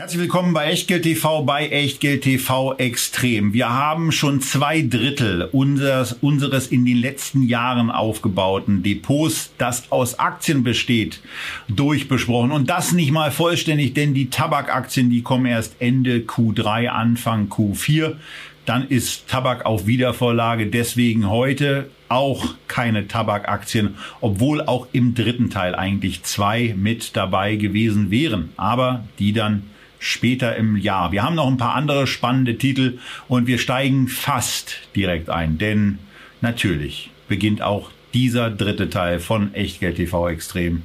Herzlich willkommen bei Echtgeld TV, bei Echtgeld TV Extrem. Wir haben schon zwei Drittel unseres, unseres in den letzten Jahren aufgebauten Depots, das aus Aktien besteht, durchbesprochen. Und das nicht mal vollständig, denn die Tabakaktien, die kommen erst Ende Q3, Anfang Q4. Dann ist Tabak auf Wiedervorlage. Deswegen heute auch keine Tabakaktien, obwohl auch im dritten Teil eigentlich zwei mit dabei gewesen wären. Aber die dann später im Jahr. Wir haben noch ein paar andere spannende Titel und wir steigen fast direkt ein, denn natürlich beginnt auch dieser dritte Teil von Echtgeld TV Extrem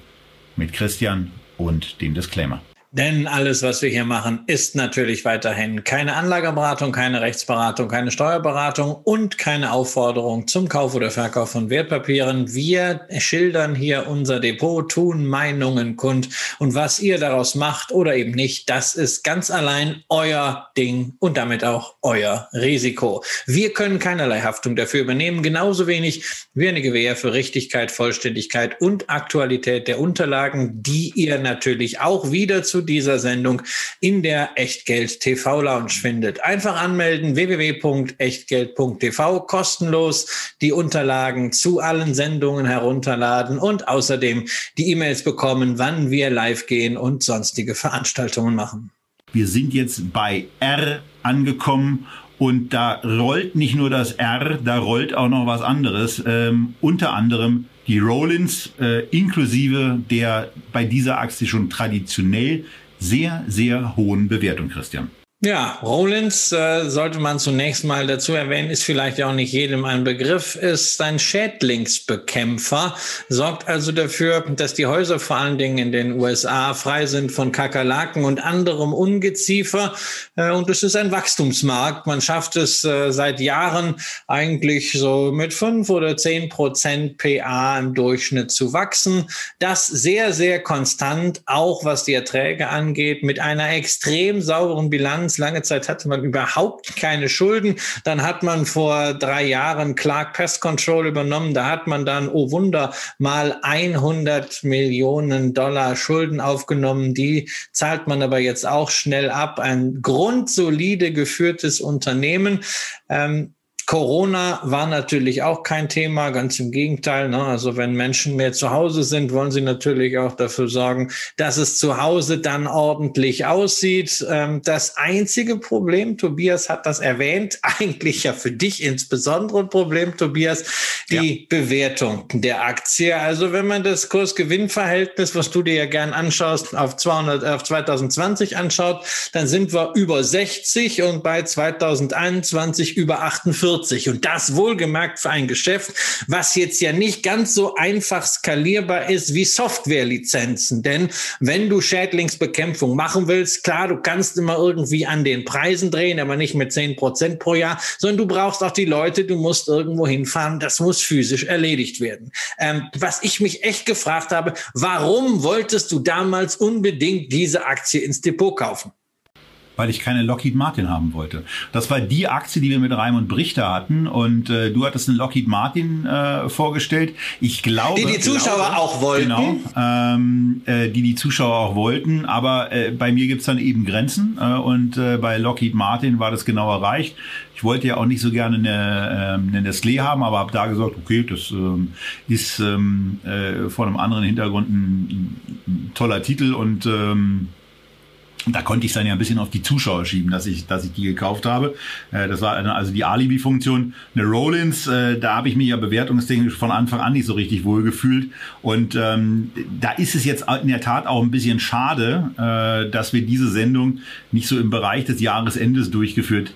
mit Christian und dem Disclaimer. Denn alles, was wir hier machen, ist natürlich weiterhin keine Anlageberatung, keine Rechtsberatung, keine Steuerberatung und keine Aufforderung zum Kauf oder Verkauf von Wertpapieren. Wir schildern hier unser Depot, tun Meinungen kund und was ihr daraus macht oder eben nicht, das ist ganz allein euer Ding und damit auch euer Risiko. Wir können keinerlei Haftung dafür übernehmen, genauso wenig wie eine Gewähr für Richtigkeit, Vollständigkeit und Aktualität der Unterlagen, die ihr natürlich auch wieder zu dieser Sendung in der Echtgeld TV Lounge findet. Einfach anmelden www.echtgeld.tv kostenlos die Unterlagen zu allen Sendungen herunterladen und außerdem die E-Mails bekommen, wann wir live gehen und sonstige Veranstaltungen machen. Wir sind jetzt bei R angekommen und da rollt nicht nur das R, da rollt auch noch was anderes. Ähm, unter anderem die Rollins, äh, inklusive der bei dieser Aktie schon traditionell sehr, sehr hohen Bewertung, Christian. Ja, Rollins äh, sollte man zunächst mal dazu erwähnen, ist vielleicht auch nicht jedem ein Begriff, ist ein Schädlingsbekämpfer, sorgt also dafür, dass die Häuser vor allen Dingen in den USA frei sind von Kakerlaken und anderem Ungeziefer. Äh, und es ist ein Wachstumsmarkt. Man schafft es äh, seit Jahren eigentlich so mit fünf oder zehn Prozent PA im Durchschnitt zu wachsen. Das sehr, sehr konstant, auch was die Erträge angeht, mit einer extrem sauberen Bilanz Bilanz. Lange Zeit hatte man überhaupt keine Schulden. Dann hat man vor drei Jahren Clark Pest Control übernommen. Da hat man dann, oh Wunder, mal 100 Millionen Dollar Schulden aufgenommen. Die zahlt man aber jetzt auch schnell ab. Ein grundsolide geführtes Unternehmen. Ähm, Corona war natürlich auch kein Thema, ganz im Gegenteil. Ne? Also wenn Menschen mehr zu Hause sind, wollen sie natürlich auch dafür sorgen, dass es zu Hause dann ordentlich aussieht. Ähm, das einzige Problem, Tobias hat das erwähnt, eigentlich ja für dich insbesondere ein Problem, Tobias, die ja. Bewertung der Aktie. Also wenn man das Kurs-Gewinn-Verhältnis, was du dir ja gern anschaust, auf 200, auf 2020 anschaut, dann sind wir über 60 und bei 2021 über 48. 40. Und das wohlgemerkt für ein Geschäft, was jetzt ja nicht ganz so einfach skalierbar ist wie Softwarelizenzen. Denn wenn du Schädlingsbekämpfung machen willst, klar, du kannst immer irgendwie an den Preisen drehen, aber nicht mit 10 Prozent pro Jahr, sondern du brauchst auch die Leute, du musst irgendwo hinfahren, das muss physisch erledigt werden. Ähm, was ich mich echt gefragt habe, warum wolltest du damals unbedingt diese Aktie ins Depot kaufen? Weil ich keine Lockheed Martin haben wollte. Das war die Aktie, die wir mit Raimund Brichter hatten und äh, du hattest einen Lockheed Martin äh, vorgestellt. Ich glaube, die die Zuschauer glaube, auch wollten. Genau, ähm, äh, die die Zuschauer auch wollten, aber äh, bei mir gibt's dann eben Grenzen äh, und äh, bei Lockheed Martin war das genau erreicht. Ich wollte ja auch nicht so gerne eine, äh, eine Nestlé haben, aber habe da gesagt, okay, das ähm, ist ähm, äh, vor einem anderen Hintergrund ein, ein toller Titel und ähm, da konnte ich es dann ja ein bisschen auf die Zuschauer schieben, dass ich, dass ich die gekauft habe. Äh, das war also die Alibi-Funktion. Eine Rollins, äh, da habe ich mich ja bewertungstechnisch von Anfang an nicht so richtig wohl gefühlt. Und ähm, da ist es jetzt in der Tat auch ein bisschen schade, äh, dass wir diese Sendung nicht so im Bereich des Jahresendes durchgeführt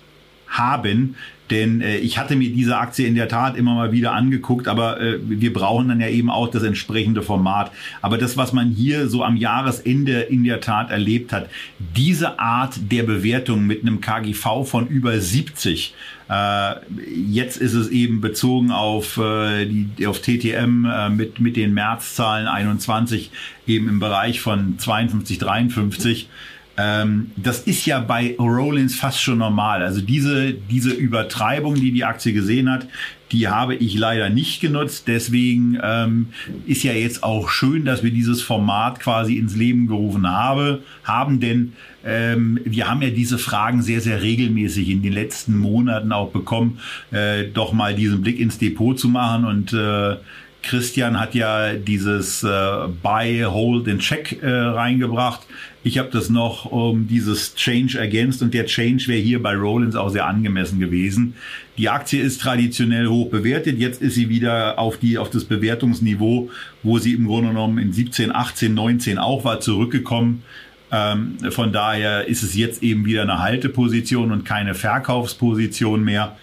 haben. Denn äh, ich hatte mir diese Aktie in der Tat immer mal wieder angeguckt, aber äh, wir brauchen dann ja eben auch das entsprechende Format. Aber das, was man hier so am Jahresende in der Tat erlebt hat, diese Art der Bewertung mit einem KGV von über 70, äh, jetzt ist es eben bezogen auf, äh, die, auf TTM äh, mit, mit den Märzzahlen 21 eben im Bereich von 52, 53. Ähm, das ist ja bei Rollins fast schon normal. Also diese, diese Übertreibung, die die Aktie gesehen hat, die habe ich leider nicht genutzt. Deswegen ähm, ist ja jetzt auch schön, dass wir dieses Format quasi ins Leben gerufen habe, haben, denn ähm, wir haben ja diese Fragen sehr, sehr regelmäßig in den letzten Monaten auch bekommen, äh, doch mal diesen Blick ins Depot zu machen und äh, Christian hat ja dieses äh, Buy, Hold and Check äh, reingebracht. Ich habe das noch um dieses Change ergänzt und der Change wäre hier bei Rollins auch sehr angemessen gewesen. Die Aktie ist traditionell hoch bewertet. Jetzt ist sie wieder auf die auf das Bewertungsniveau, wo sie im Grunde genommen in 17, 18, 19 auch war zurückgekommen. Ähm, von daher ist es jetzt eben wieder eine Halteposition und keine Verkaufsposition mehr.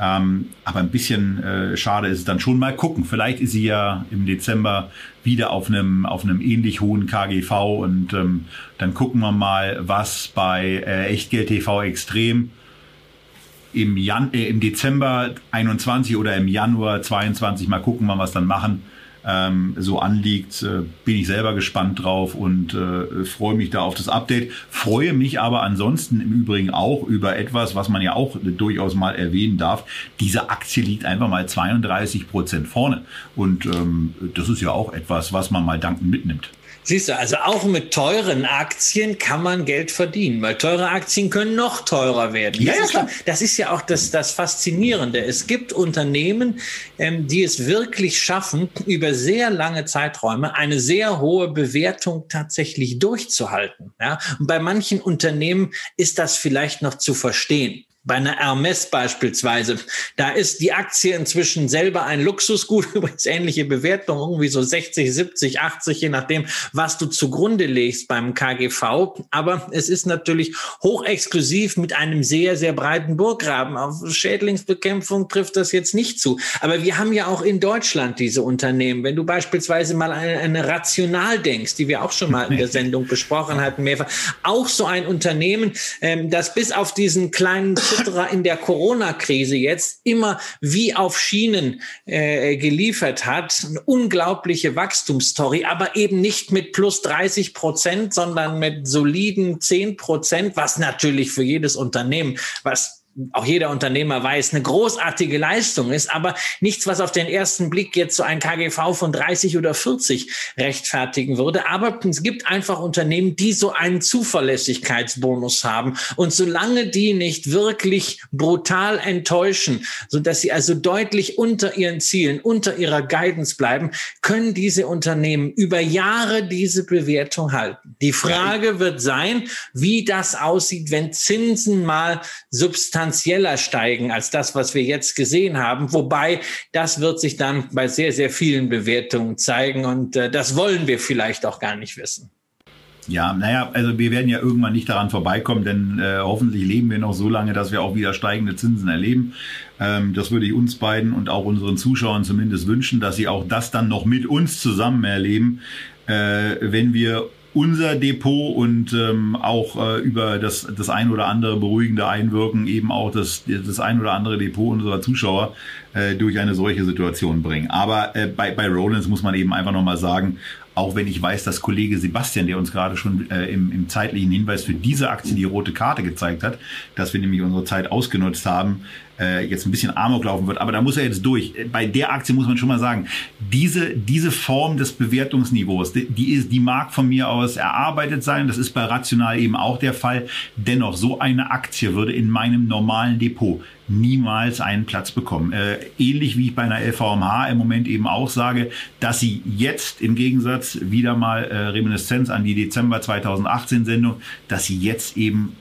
Ähm, aber ein bisschen äh, schade ist es dann schon. Mal gucken. Vielleicht ist sie ja im Dezember wieder auf einem, auf einem ähnlich hohen KGV und ähm, dann gucken wir mal, was bei äh, Echtgeld TV Extrem im, Jan äh, im Dezember 21 oder im Januar 22 mal gucken, wann wir es dann machen ähm, so anliegt, äh, bin ich selber gespannt drauf und äh, freue mich da auf das Update. Freue mich aber ansonsten im Übrigen auch über etwas, was man ja auch durchaus mal erwähnen darf. Diese Aktie liegt einfach mal 32 Prozent vorne. Und ähm, das ist ja auch etwas, was man mal dankend mitnimmt. Siehst du, also auch mit teuren Aktien kann man Geld verdienen, weil teure Aktien können noch teurer werden. Ja, das, ist, das ist ja auch das, das Faszinierende. Es gibt Unternehmen, ähm, die es wirklich schaffen, über sehr lange Zeiträume eine sehr hohe Bewertung tatsächlich durchzuhalten. Ja? Und bei manchen Unternehmen ist das vielleicht noch zu verstehen. Bei einer Hermes beispielsweise, da ist die Aktie inzwischen selber ein Luxusgut, übrigens ähnliche Bewertung, irgendwie so 60, 70, 80, je nachdem, was du zugrunde legst beim KGV. Aber es ist natürlich hochexklusiv mit einem sehr, sehr breiten Burggraben. Auf Schädlingsbekämpfung trifft das jetzt nicht zu. Aber wir haben ja auch in Deutschland diese Unternehmen. Wenn du beispielsweise mal eine, eine Rational denkst, die wir auch schon mal in der Sendung besprochen hatten, mehrfach, auch so ein Unternehmen, ähm, das bis auf diesen kleinen etc. in der Corona-Krise jetzt immer wie auf Schienen äh, geliefert hat. Eine unglaubliche Wachstumsstory, aber eben nicht mit plus 30 Prozent, sondern mit soliden 10 Prozent, was natürlich für jedes Unternehmen, was auch jeder Unternehmer weiß, eine großartige Leistung ist, aber nichts, was auf den ersten Blick jetzt so ein KGV von 30 oder 40 rechtfertigen würde. Aber es gibt einfach Unternehmen, die so einen Zuverlässigkeitsbonus haben. Und solange die nicht wirklich brutal enttäuschen, so dass sie also deutlich unter ihren Zielen, unter ihrer Guidance bleiben, können diese Unternehmen über Jahre diese Bewertung halten. Die Frage wird sein, wie das aussieht, wenn Zinsen mal substanziell substanzieller steigen als das, was wir jetzt gesehen haben. Wobei das wird sich dann bei sehr, sehr vielen Bewertungen zeigen und äh, das wollen wir vielleicht auch gar nicht wissen. Ja, naja, also wir werden ja irgendwann nicht daran vorbeikommen, denn äh, hoffentlich leben wir noch so lange, dass wir auch wieder steigende Zinsen erleben. Ähm, das würde ich uns beiden und auch unseren Zuschauern zumindest wünschen, dass sie auch das dann noch mit uns zusammen erleben, äh, wenn wir unser Depot und ähm, auch äh, über das, das ein oder andere beruhigende Einwirken eben auch das, das ein oder andere Depot unserer Zuschauer äh, durch eine solche Situation bringen. Aber äh, bei, bei Rollins muss man eben einfach nochmal sagen, auch wenn ich weiß, dass Kollege Sebastian, der uns gerade schon äh, im, im zeitlichen Hinweis für diese Aktie die rote Karte gezeigt hat, dass wir nämlich unsere Zeit ausgenutzt haben, äh, jetzt ein bisschen Amok laufen wird. Aber da muss er jetzt durch. Bei der Aktie muss man schon mal sagen, diese, diese Form des Bewertungsniveaus, die, die, ist, die mag von mir aus erarbeitet sein. Das ist bei Rational eben auch der Fall. Dennoch, so eine Aktie würde in meinem normalen Depot niemals einen Platz bekommen. Äh, ähnlich wie ich bei einer LVMH im Moment eben auch sage, dass sie jetzt im Gegensatz wieder mal äh, Reminiszenz an die Dezember 2018 Sendung, dass sie jetzt eben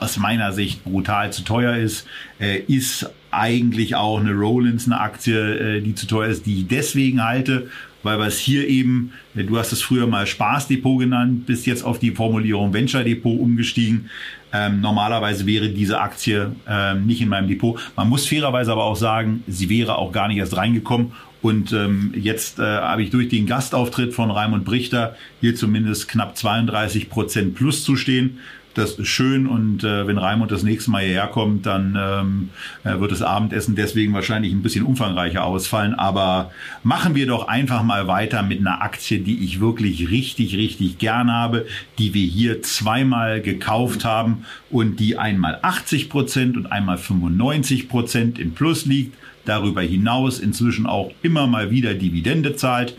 aus meiner Sicht brutal zu teuer ist, äh, ist eigentlich auch eine Rollins, eine Aktie, äh, die zu teuer ist, die ich deswegen halte, weil es hier eben, äh, du hast es früher mal Spaßdepot genannt, bist jetzt auf die Formulierung Venture Depot umgestiegen. Ähm, normalerweise wäre diese Aktie ähm, nicht in meinem Depot. Man muss fairerweise aber auch sagen, sie wäre auch gar nicht erst reingekommen. Und ähm, jetzt äh, habe ich durch den Gastauftritt von Raimund Brichter hier zumindest knapp 32 Prozent plus zu stehen. Das ist schön und äh, wenn Raimund das nächste Mal hierher kommt, dann ähm, äh, wird das Abendessen deswegen wahrscheinlich ein bisschen umfangreicher ausfallen. Aber machen wir doch einfach mal weiter mit einer Aktie, die ich wirklich richtig, richtig gern habe, die wir hier zweimal gekauft haben und die einmal 80 Prozent und einmal 95 Prozent im Plus liegt. Darüber hinaus inzwischen auch immer mal wieder Dividende zahlt,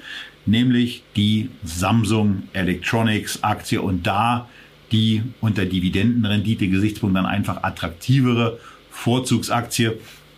nämlich die Samsung Electronics Aktie. Und da die unter Dividendenrendite-Gesichtspunkt dann einfach attraktivere Vorzugsaktie.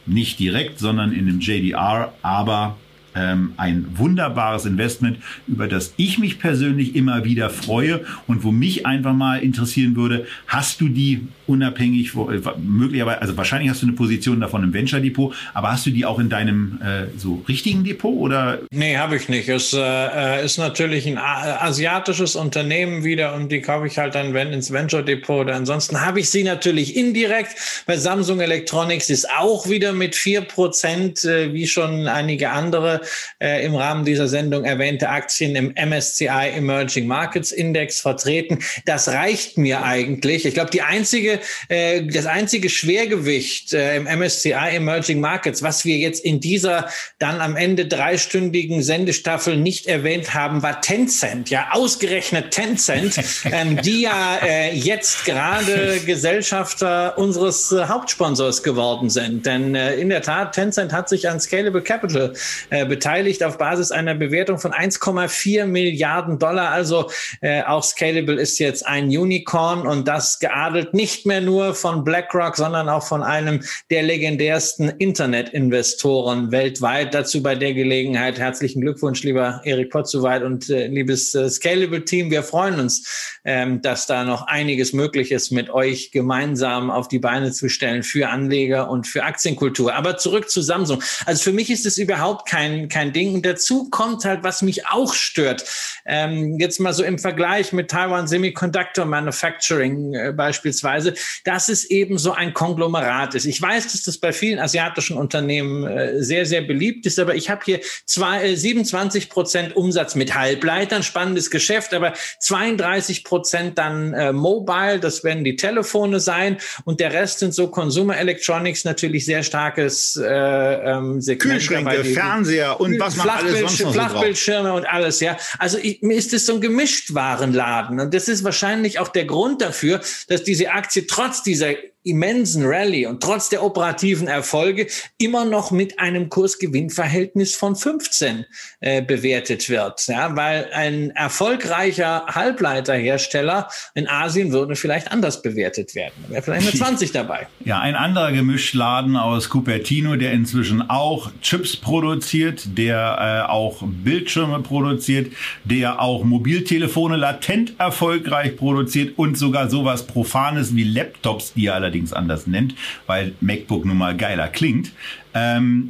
Nicht direkt, sondern in dem JDR, aber ähm, ein wunderbares Investment, über das ich mich persönlich immer wieder freue und wo mich einfach mal interessieren würde, hast du die unabhängig, äh, möglicherweise, also wahrscheinlich hast du eine Position davon im Venture Depot, aber hast du die auch in deinem äh, so richtigen Depot oder? Nee, habe ich nicht. Es äh, äh ist natürlich ein asiatisches Unternehmen wieder und die kaufe ich halt dann wenn ins Venture Depot oder ansonsten habe ich sie natürlich indirekt. Bei Samsung Electronics ist auch wieder mit vier Prozent, äh, wie schon einige andere äh, im Rahmen dieser Sendung erwähnte Aktien im MSCI Emerging Markets Index vertreten. Das reicht mir eigentlich. Ich glaube, die einzige, äh, das einzige Schwergewicht äh, im MSCI Emerging Markets, was wir jetzt in dieser dann am Ende dreistündigen Sendestaffel nicht erwähnt haben, war Tencent. Ja, ausgerechnet Tencent, ähm, die ja äh, jetzt gerade Gesellschafter unseres äh, Hauptsponsors geworden sind. Denn äh, in der Tat, Tencent hat sich an Scalable Capital äh, beteiligt auf Basis einer Bewertung von 1,4 Milliarden Dollar. Also äh, auch Scalable ist jetzt ein Unicorn und das geadelt nicht mehr nur von BlackRock, sondern auch von einem der legendärsten Internetinvestoren weltweit. Dazu bei der Gelegenheit herzlichen Glückwunsch, lieber Erik Potzuweit und äh, liebes äh, Scalable-Team. Wir freuen uns, ähm, dass da noch einiges möglich ist, mit euch gemeinsam auf die Beine zu stellen für Anleger und für Aktienkultur. Aber zurück zu Samsung. Also für mich ist es überhaupt kein kein Ding. Und dazu kommt halt, was mich auch stört. Ähm, jetzt mal so im Vergleich mit Taiwan Semiconductor Manufacturing äh, beispielsweise, dass es eben so ein Konglomerat ist. Ich weiß, dass das bei vielen asiatischen Unternehmen äh, sehr, sehr beliebt ist, aber ich habe hier zwei, äh, 27 Prozent Umsatz mit Halbleitern, spannendes Geschäft, aber 32 Prozent dann äh, Mobile, das werden die Telefone sein und der Rest sind so Consumer Electronics, natürlich sehr starkes äh, ähm, Segment. Kühlschränke, Fernseher, und was man alles sonst noch Flachbildschirme und alles, ja. Also ich, mir ist das so ein Gemischtwarenladen. Und das ist wahrscheinlich auch der Grund dafür, dass diese Aktie trotz dieser immensen Rallye und trotz der operativen Erfolge immer noch mit einem Kursgewinnverhältnis von 15 äh, bewertet wird. Ja, weil ein erfolgreicher Halbleiterhersteller in Asien würde vielleicht anders bewertet werden. Da wäre vielleicht eine 20 dabei. Ja, ein anderer Gemischladen aus Cupertino, der inzwischen auch Chips produziert, der äh, auch Bildschirme produziert, der auch Mobiltelefone latent erfolgreich produziert und sogar sowas Profanes wie Laptops, die er allerdings anders nennt, weil MacBook nun mal geiler klingt. Ähm,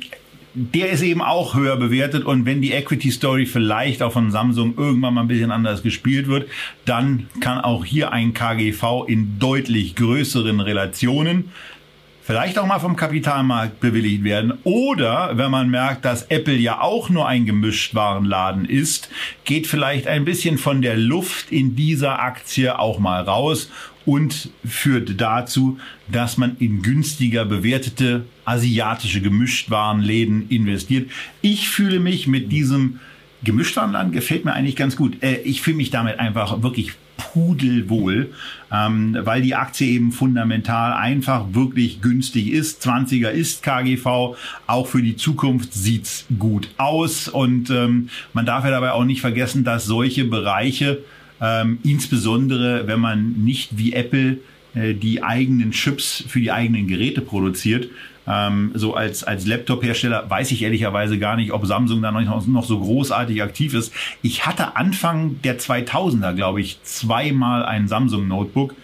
der ist eben auch höher bewertet und wenn die Equity Story vielleicht auch von Samsung irgendwann mal ein bisschen anders gespielt wird, dann kann auch hier ein KGV in deutlich größeren Relationen vielleicht auch mal vom Kapitalmarkt bewilligt werden. Oder wenn man merkt, dass Apple ja auch nur ein Gemischtwarenladen ist, geht vielleicht ein bisschen von der Luft in dieser Aktie auch mal raus und führt dazu, dass man in günstiger bewertete asiatische Gemischtwarenläden investiert. Ich fühle mich mit diesem Gemischtwarenladen gefällt mir eigentlich ganz gut. Äh, ich fühle mich damit einfach wirklich pudelwohl, ähm, weil die Aktie eben fundamental einfach wirklich günstig ist. 20er ist KGV, auch für die Zukunft sieht's gut aus und ähm, man darf ja dabei auch nicht vergessen, dass solche Bereiche, ähm, insbesondere wenn man nicht wie Apple äh, die eigenen Chips für die eigenen Geräte produziert, ähm, so als, als Laptop-Hersteller weiß ich ehrlicherweise gar nicht, ob Samsung da noch, noch so großartig aktiv ist. Ich hatte Anfang der 2000er, glaube ich, zweimal ein Samsung-Notebook.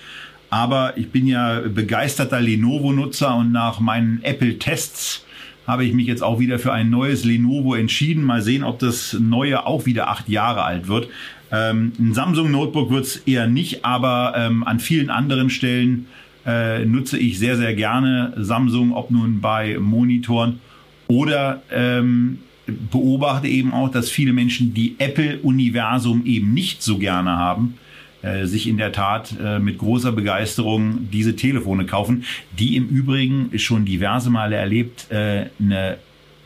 Aber ich bin ja begeisterter Lenovo-Nutzer und nach meinen Apple-Tests habe ich mich jetzt auch wieder für ein neues Lenovo entschieden. Mal sehen, ob das neue auch wieder acht Jahre alt wird. Ähm, ein Samsung Notebook wird es eher nicht, aber ähm, an vielen anderen Stellen äh, nutze ich sehr, sehr gerne Samsung, ob nun bei Monitoren oder ähm, beobachte eben auch, dass viele Menschen die Apple-Universum eben nicht so gerne haben, äh, sich in der Tat äh, mit großer Begeisterung diese Telefone kaufen, die im Übrigen schon diverse Male erlebt äh, eine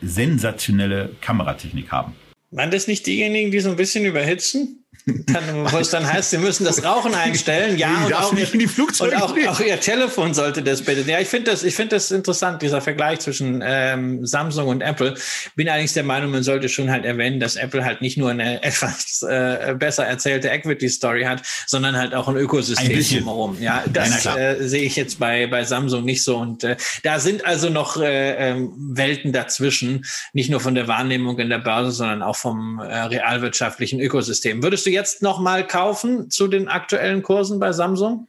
sensationelle Kameratechnik haben. Waren das nicht diejenigen, die so ein bisschen überhitzen? Dann, wo es dann heißt, Sie müssen das Rauchen einstellen, ja, und, auch ihr, und auch, auch, Ihr, Telefon sollte das bitte. Ja, ich finde das, ich finde das interessant, dieser Vergleich zwischen ähm, Samsung und Apple. Bin allerdings der Meinung, man sollte schon halt erwähnen, dass Apple halt nicht nur eine etwas äh, besser erzählte Equity-Story hat, sondern halt auch ein Ökosystem ein drumherum. Ja, das äh, sehe ich jetzt bei, bei Samsung nicht so. Und äh, da sind also noch äh, äh, Welten dazwischen, nicht nur von der Wahrnehmung in der Börse, sondern auch vom äh, realwirtschaftlichen Ökosystem. Würdest du jetzt nochmal kaufen zu den aktuellen Kursen bei Samsung?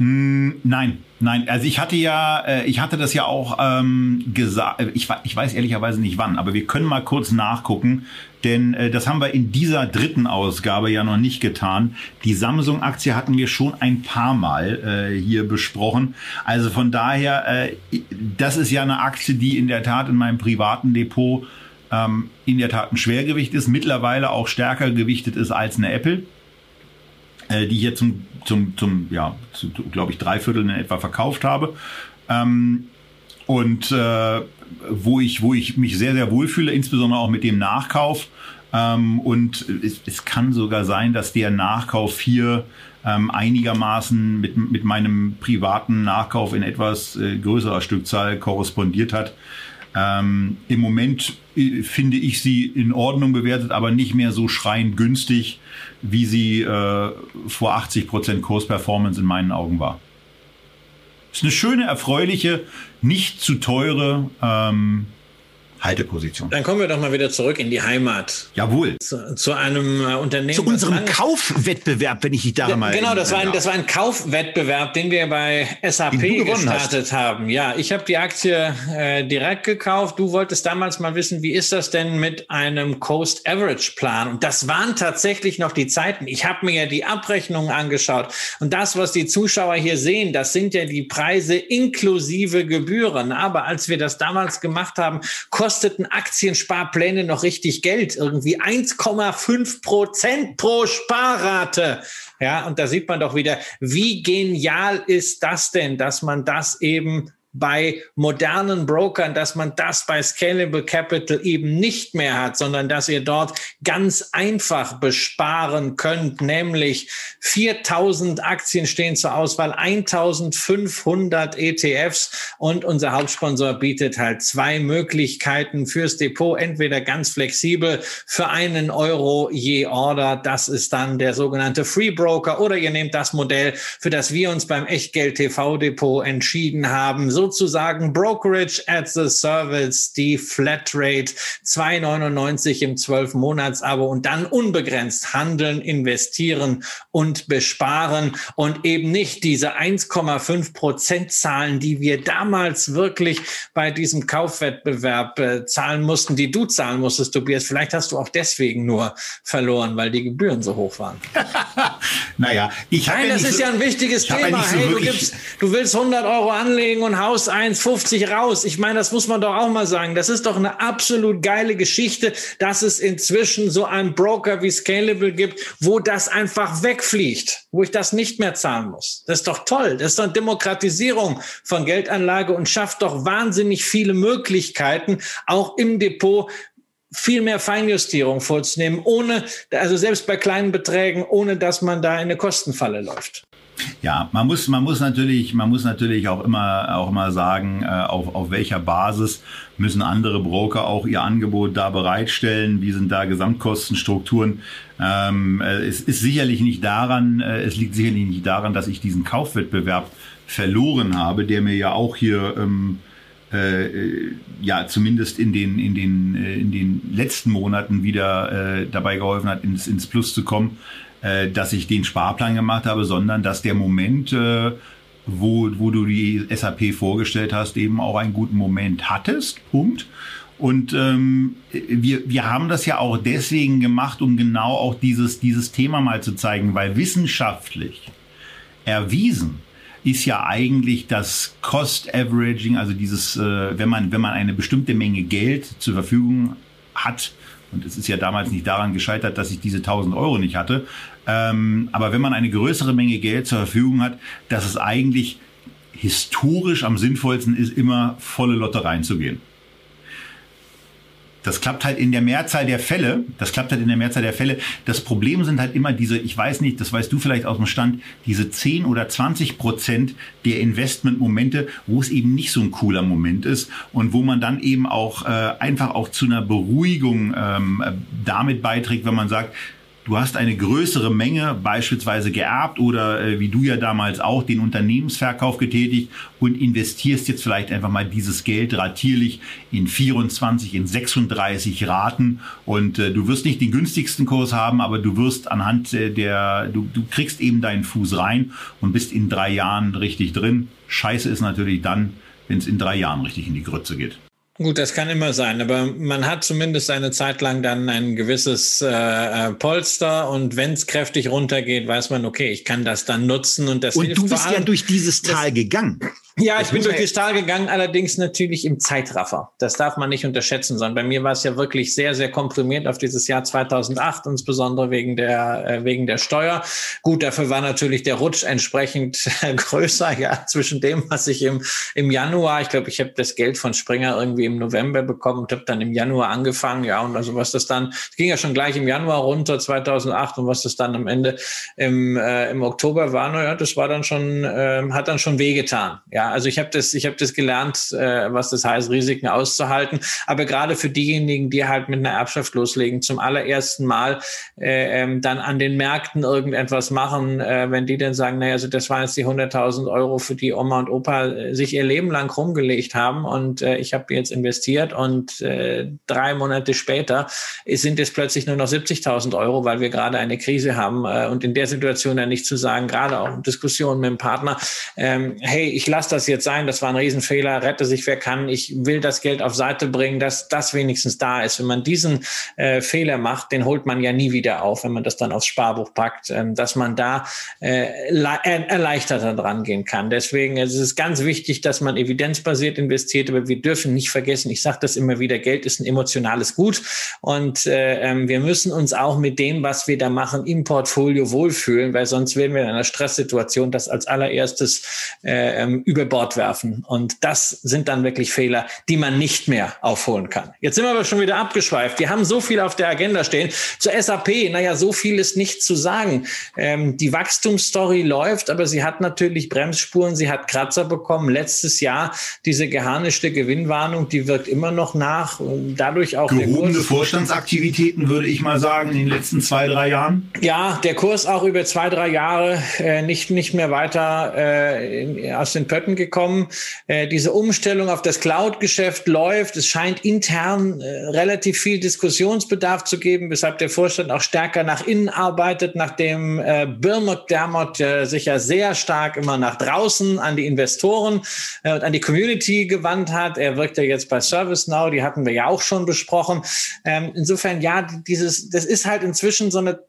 Hm, nein, nein. Also ich hatte ja, äh, ich hatte das ja auch ähm, gesagt. Ich, ich weiß ehrlicherweise nicht wann, aber wir können mal kurz nachgucken, denn äh, das haben wir in dieser dritten Ausgabe ja noch nicht getan. Die Samsung-Aktie hatten wir schon ein paar Mal äh, hier besprochen. Also von daher, äh, das ist ja eine Aktie, die in der Tat in meinem privaten Depot ähm, in der Tat ein Schwergewicht ist, mittlerweile auch stärker gewichtet ist als eine Apple, äh, die ich jetzt zum, zum, zum ja, zu, glaube ich, drei Viertel in etwa verkauft habe. Ähm, und äh, wo ich, wo ich mich sehr, sehr wohlfühle, insbesondere auch mit dem Nachkauf. Ähm, und es, es kann sogar sein, dass der Nachkauf hier ähm, einigermaßen mit, mit meinem privaten Nachkauf in etwas äh, größerer Stückzahl korrespondiert hat. Ähm, Im Moment äh, finde ich sie in Ordnung bewertet, aber nicht mehr so schreiend günstig, wie sie äh, vor 80 Prozent Kursperformance in meinen Augen war. Ist eine schöne, erfreuliche, nicht zu teure ähm, Halteposition. Dann kommen wir doch mal wieder zurück in die Heimat. Jawohl. Zu, zu einem äh, Unternehmen. Zu unserem Kaufwettbewerb, wenn ich dich daran mal. Genau, das war, ein, das war ein Kaufwettbewerb, den wir bei SAP gestartet hast. haben. Ja, ich habe die Aktie äh, direkt gekauft. Du wolltest damals mal wissen, wie ist das denn mit einem Coast Average Plan? Und das waren tatsächlich noch die Zeiten. Ich habe mir ja die Abrechnungen angeschaut. Und das, was die Zuschauer hier sehen, das sind ja die Preise inklusive Gebühren. Aber als wir das damals gemacht haben, kostet kosteten Aktiensparpläne noch richtig Geld, irgendwie 1,5 Prozent pro Sparrate. Ja, und da sieht man doch wieder, wie genial ist das denn, dass man das eben bei modernen Brokern, dass man das bei Scalable Capital eben nicht mehr hat, sondern dass ihr dort ganz einfach besparen könnt, nämlich 4000 Aktien stehen zur Auswahl, 1500 ETFs und unser Hauptsponsor bietet halt zwei Möglichkeiten fürs Depot, entweder ganz flexibel für einen Euro je Order, das ist dann der sogenannte Free Broker oder ihr nehmt das Modell, für das wir uns beim Echtgeld TV Depot entschieden haben, sozusagen Brokerage as a Service, die Flatrate 2,99 im 12-Monats-Abo und dann unbegrenzt handeln, investieren und besparen und eben nicht diese 1,5 Prozent Zahlen, die wir damals wirklich bei diesem Kaufwettbewerb äh, zahlen mussten, die du zahlen musstest, Tobias. Vielleicht hast du auch deswegen nur verloren, weil die Gebühren so hoch waren. naja, ich habe. Nein, ja das ist so, ja ein wichtiges Thema. Ja so hey, du, gibst, du willst 100 Euro anlegen und haust 1,50 raus. Ich meine, das muss man doch auch mal sagen. Das ist doch eine absolut geile Geschichte, dass es inzwischen so einen Broker wie Scalable gibt, wo das einfach wegfliegt, wo ich das nicht mehr zahlen muss. Das ist doch toll. Das ist doch eine Demokratisierung von Geldanlage und schafft doch wahnsinnig viele Möglichkeiten, auch im Depot viel mehr Feinjustierung vorzunehmen, ohne, also selbst bei kleinen Beträgen, ohne dass man da in eine Kostenfalle läuft. Ja, man muss, man muss natürlich, man muss natürlich auch immer, auch immer sagen, äh, auf, auf welcher Basis müssen andere Broker auch ihr Angebot da bereitstellen? Wie sind da Gesamtkostenstrukturen? Ähm, äh, es ist sicherlich nicht daran, äh, es liegt sicherlich nicht daran, dass ich diesen Kaufwettbewerb verloren habe, der mir ja auch hier ähm, äh, ja zumindest in den in den in den letzten Monaten wieder äh, dabei geholfen hat ins ins Plus zu kommen, äh, dass ich den Sparplan gemacht habe, sondern dass der Moment äh, wo, wo du die SAP vorgestellt hast, eben auch einen guten Moment hattest. Punkt. Und ähm, wir, wir haben das ja auch deswegen gemacht, um genau auch dieses, dieses Thema mal zu zeigen, weil wissenschaftlich erwiesen ist ja eigentlich das Cost Averaging, also dieses, äh, wenn man, wenn man eine bestimmte Menge Geld zur Verfügung hat, und es ist ja damals nicht daran gescheitert, dass ich diese 1000 Euro nicht hatte, ähm, aber wenn man eine größere Menge Geld zur Verfügung hat, dass es eigentlich historisch am sinnvollsten ist, immer volle Lotte reinzugehen. Das klappt halt in der Mehrzahl der Fälle. Das klappt halt in der Mehrzahl der Fälle. Das Problem sind halt immer diese, ich weiß nicht, das weißt du vielleicht aus dem Stand, diese 10 oder 20 Prozent der Investmentmomente, wo es eben nicht so ein cooler Moment ist und wo man dann eben auch äh, einfach auch zu einer Beruhigung ähm, damit beiträgt, wenn man sagt, du hast eine größere Menge beispielsweise geerbt oder äh, wie du ja damals auch den Unternehmensverkauf getätigt und investierst jetzt vielleicht einfach mal dieses Geld ratierlich in 24, in 36 Raten und äh, du wirst nicht den günstigsten Kurs haben, aber du wirst anhand äh, der, du, du kriegst eben deinen Fuß rein und bist in drei Jahren richtig drin. Scheiße ist natürlich dann, wenn es in drei Jahren richtig in die Grütze geht. Gut, das kann immer sein, aber man hat zumindest eine Zeit lang dann ein gewisses äh, äh Polster und wenn es kräftig runtergeht, weiß man, okay, ich kann das dann nutzen und das Und du bist ja durch dieses Tal gegangen. Ja, ich bin durch die Stahl gegangen, allerdings natürlich im Zeitraffer. Das darf man nicht unterschätzen, sondern bei mir war es ja wirklich sehr, sehr komprimiert auf dieses Jahr 2008, insbesondere wegen der, äh, wegen der Steuer. Gut, dafür war natürlich der Rutsch entsprechend größer, ja, zwischen dem, was ich im, im Januar, ich glaube, ich habe das Geld von Springer irgendwie im November bekommen und habe dann im Januar angefangen, ja, und also was das dann, es ging ja schon gleich im Januar runter 2008 und was das dann am Ende im, äh, im Oktober war, naja, das war dann schon, äh, hat dann schon wehgetan, ja, also ich habe das, ich habe das gelernt, äh, was das heißt, Risiken auszuhalten. Aber gerade für diejenigen, die halt mit einer Erbschaft loslegen, zum allerersten Mal äh, ähm, dann an den Märkten irgendetwas machen, äh, wenn die dann sagen, naja, also das waren jetzt die 100.000 Euro, für die Oma und Opa äh, sich ihr Leben lang rumgelegt haben und äh, ich habe jetzt investiert und äh, drei Monate später sind es plötzlich nur noch 70.000 Euro, weil wir gerade eine Krise haben äh, und in der Situation dann nicht zu sagen, gerade auch in Diskussionen mit dem Partner, ähm, hey, ich lasse das das jetzt sein, das war ein Riesenfehler, rette sich wer kann, ich will das Geld auf Seite bringen, dass das wenigstens da ist. Wenn man diesen äh, Fehler macht, den holt man ja nie wieder auf, wenn man das dann aufs Sparbuch packt, ähm, dass man da äh, erleichterter dran gehen kann. Deswegen es ist es ganz wichtig, dass man evidenzbasiert investiert, aber wir dürfen nicht vergessen, ich sage das immer wieder, Geld ist ein emotionales Gut. Und äh, ähm, wir müssen uns auch mit dem, was wir da machen, im Portfolio wohlfühlen, weil sonst werden wir in einer Stresssituation das als allererstes äh, ähm, über Bord werfen. Und das sind dann wirklich Fehler, die man nicht mehr aufholen kann. Jetzt sind wir aber schon wieder abgeschweift. Wir haben so viel auf der Agenda stehen. Zur SAP, naja, so viel ist nicht zu sagen. Ähm, die Wachstumsstory läuft, aber sie hat natürlich Bremsspuren, sie hat Kratzer bekommen. Letztes Jahr diese geharnischte Gewinnwarnung, die wirkt immer noch nach. Dadurch auch gehobene Vorstandsaktivitäten, würde ich mal sagen, in den letzten zwei, drei Jahren. Ja, der Kurs auch über zwei, drei Jahre äh, nicht, nicht mehr weiter äh, aus den Pötten gekommen. Äh, diese Umstellung auf das Cloud-Geschäft läuft. Es scheint intern äh, relativ viel Diskussionsbedarf zu geben, weshalb der Vorstand auch stärker nach innen arbeitet, nachdem äh, Bill äh, sich ja sehr stark immer nach draußen an die Investoren und an die Community gewandt hat. Er wirkt ja jetzt bei ServiceNow, die hatten wir ja auch schon besprochen. Ähm, insofern, ja, dieses, das ist halt inzwischen so eine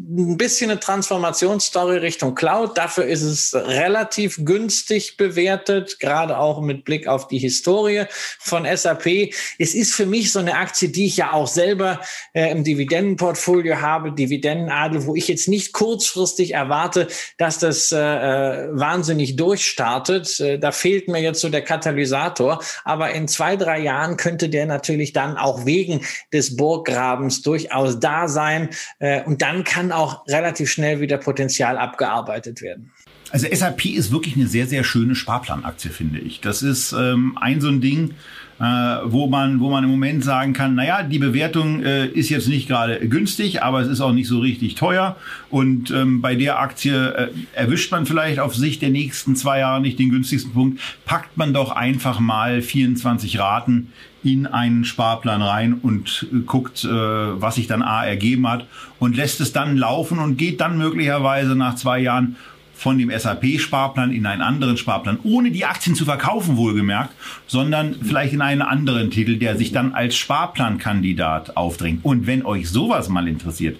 ein bisschen eine Transformationsstory Richtung Cloud. Dafür ist es relativ günstig bewertet, gerade auch mit Blick auf die Historie von SAP. Es ist für mich so eine Aktie, die ich ja auch selber äh, im Dividendenportfolio habe, Dividendenadel, wo ich jetzt nicht kurzfristig erwarte, dass das äh, äh, wahnsinnig durchstartet. Äh, da fehlt mir jetzt so der Katalysator. Aber in zwei, drei Jahren könnte der natürlich dann auch wegen des Burggrabens durchaus da sein. Äh, und dann kann auch relativ schnell wieder Potenzial abgearbeitet werden. Also SAP ist wirklich eine sehr, sehr schöne Sparplanaktie, finde ich. Das ist ähm, ein so ein Ding, äh, wo man, wo man im Moment sagen kann, naja, die Bewertung äh, ist jetzt nicht gerade günstig, aber es ist auch nicht so richtig teuer. Und ähm, bei der Aktie äh, erwischt man vielleicht auf Sicht der nächsten zwei Jahre nicht den günstigsten Punkt, packt man doch einfach mal 24 Raten in einen Sparplan rein und äh, guckt, äh, was sich dann A ergeben hat und lässt es dann laufen und geht dann möglicherweise nach zwei Jahren von dem SAP-Sparplan in einen anderen Sparplan, ohne die Aktien zu verkaufen, wohlgemerkt, sondern vielleicht in einen anderen Titel, der sich dann als Sparplankandidat aufdrängt. Und wenn euch sowas mal interessiert,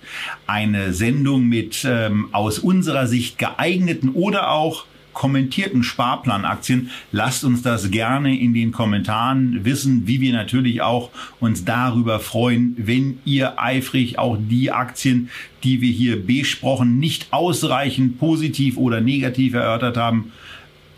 eine Sendung mit ähm, aus unserer Sicht geeigneten oder auch kommentierten Sparplanaktien. Lasst uns das gerne in den Kommentaren wissen, wie wir natürlich auch uns darüber freuen, wenn ihr eifrig auch die Aktien, die wir hier besprochen, nicht ausreichend positiv oder negativ erörtert haben,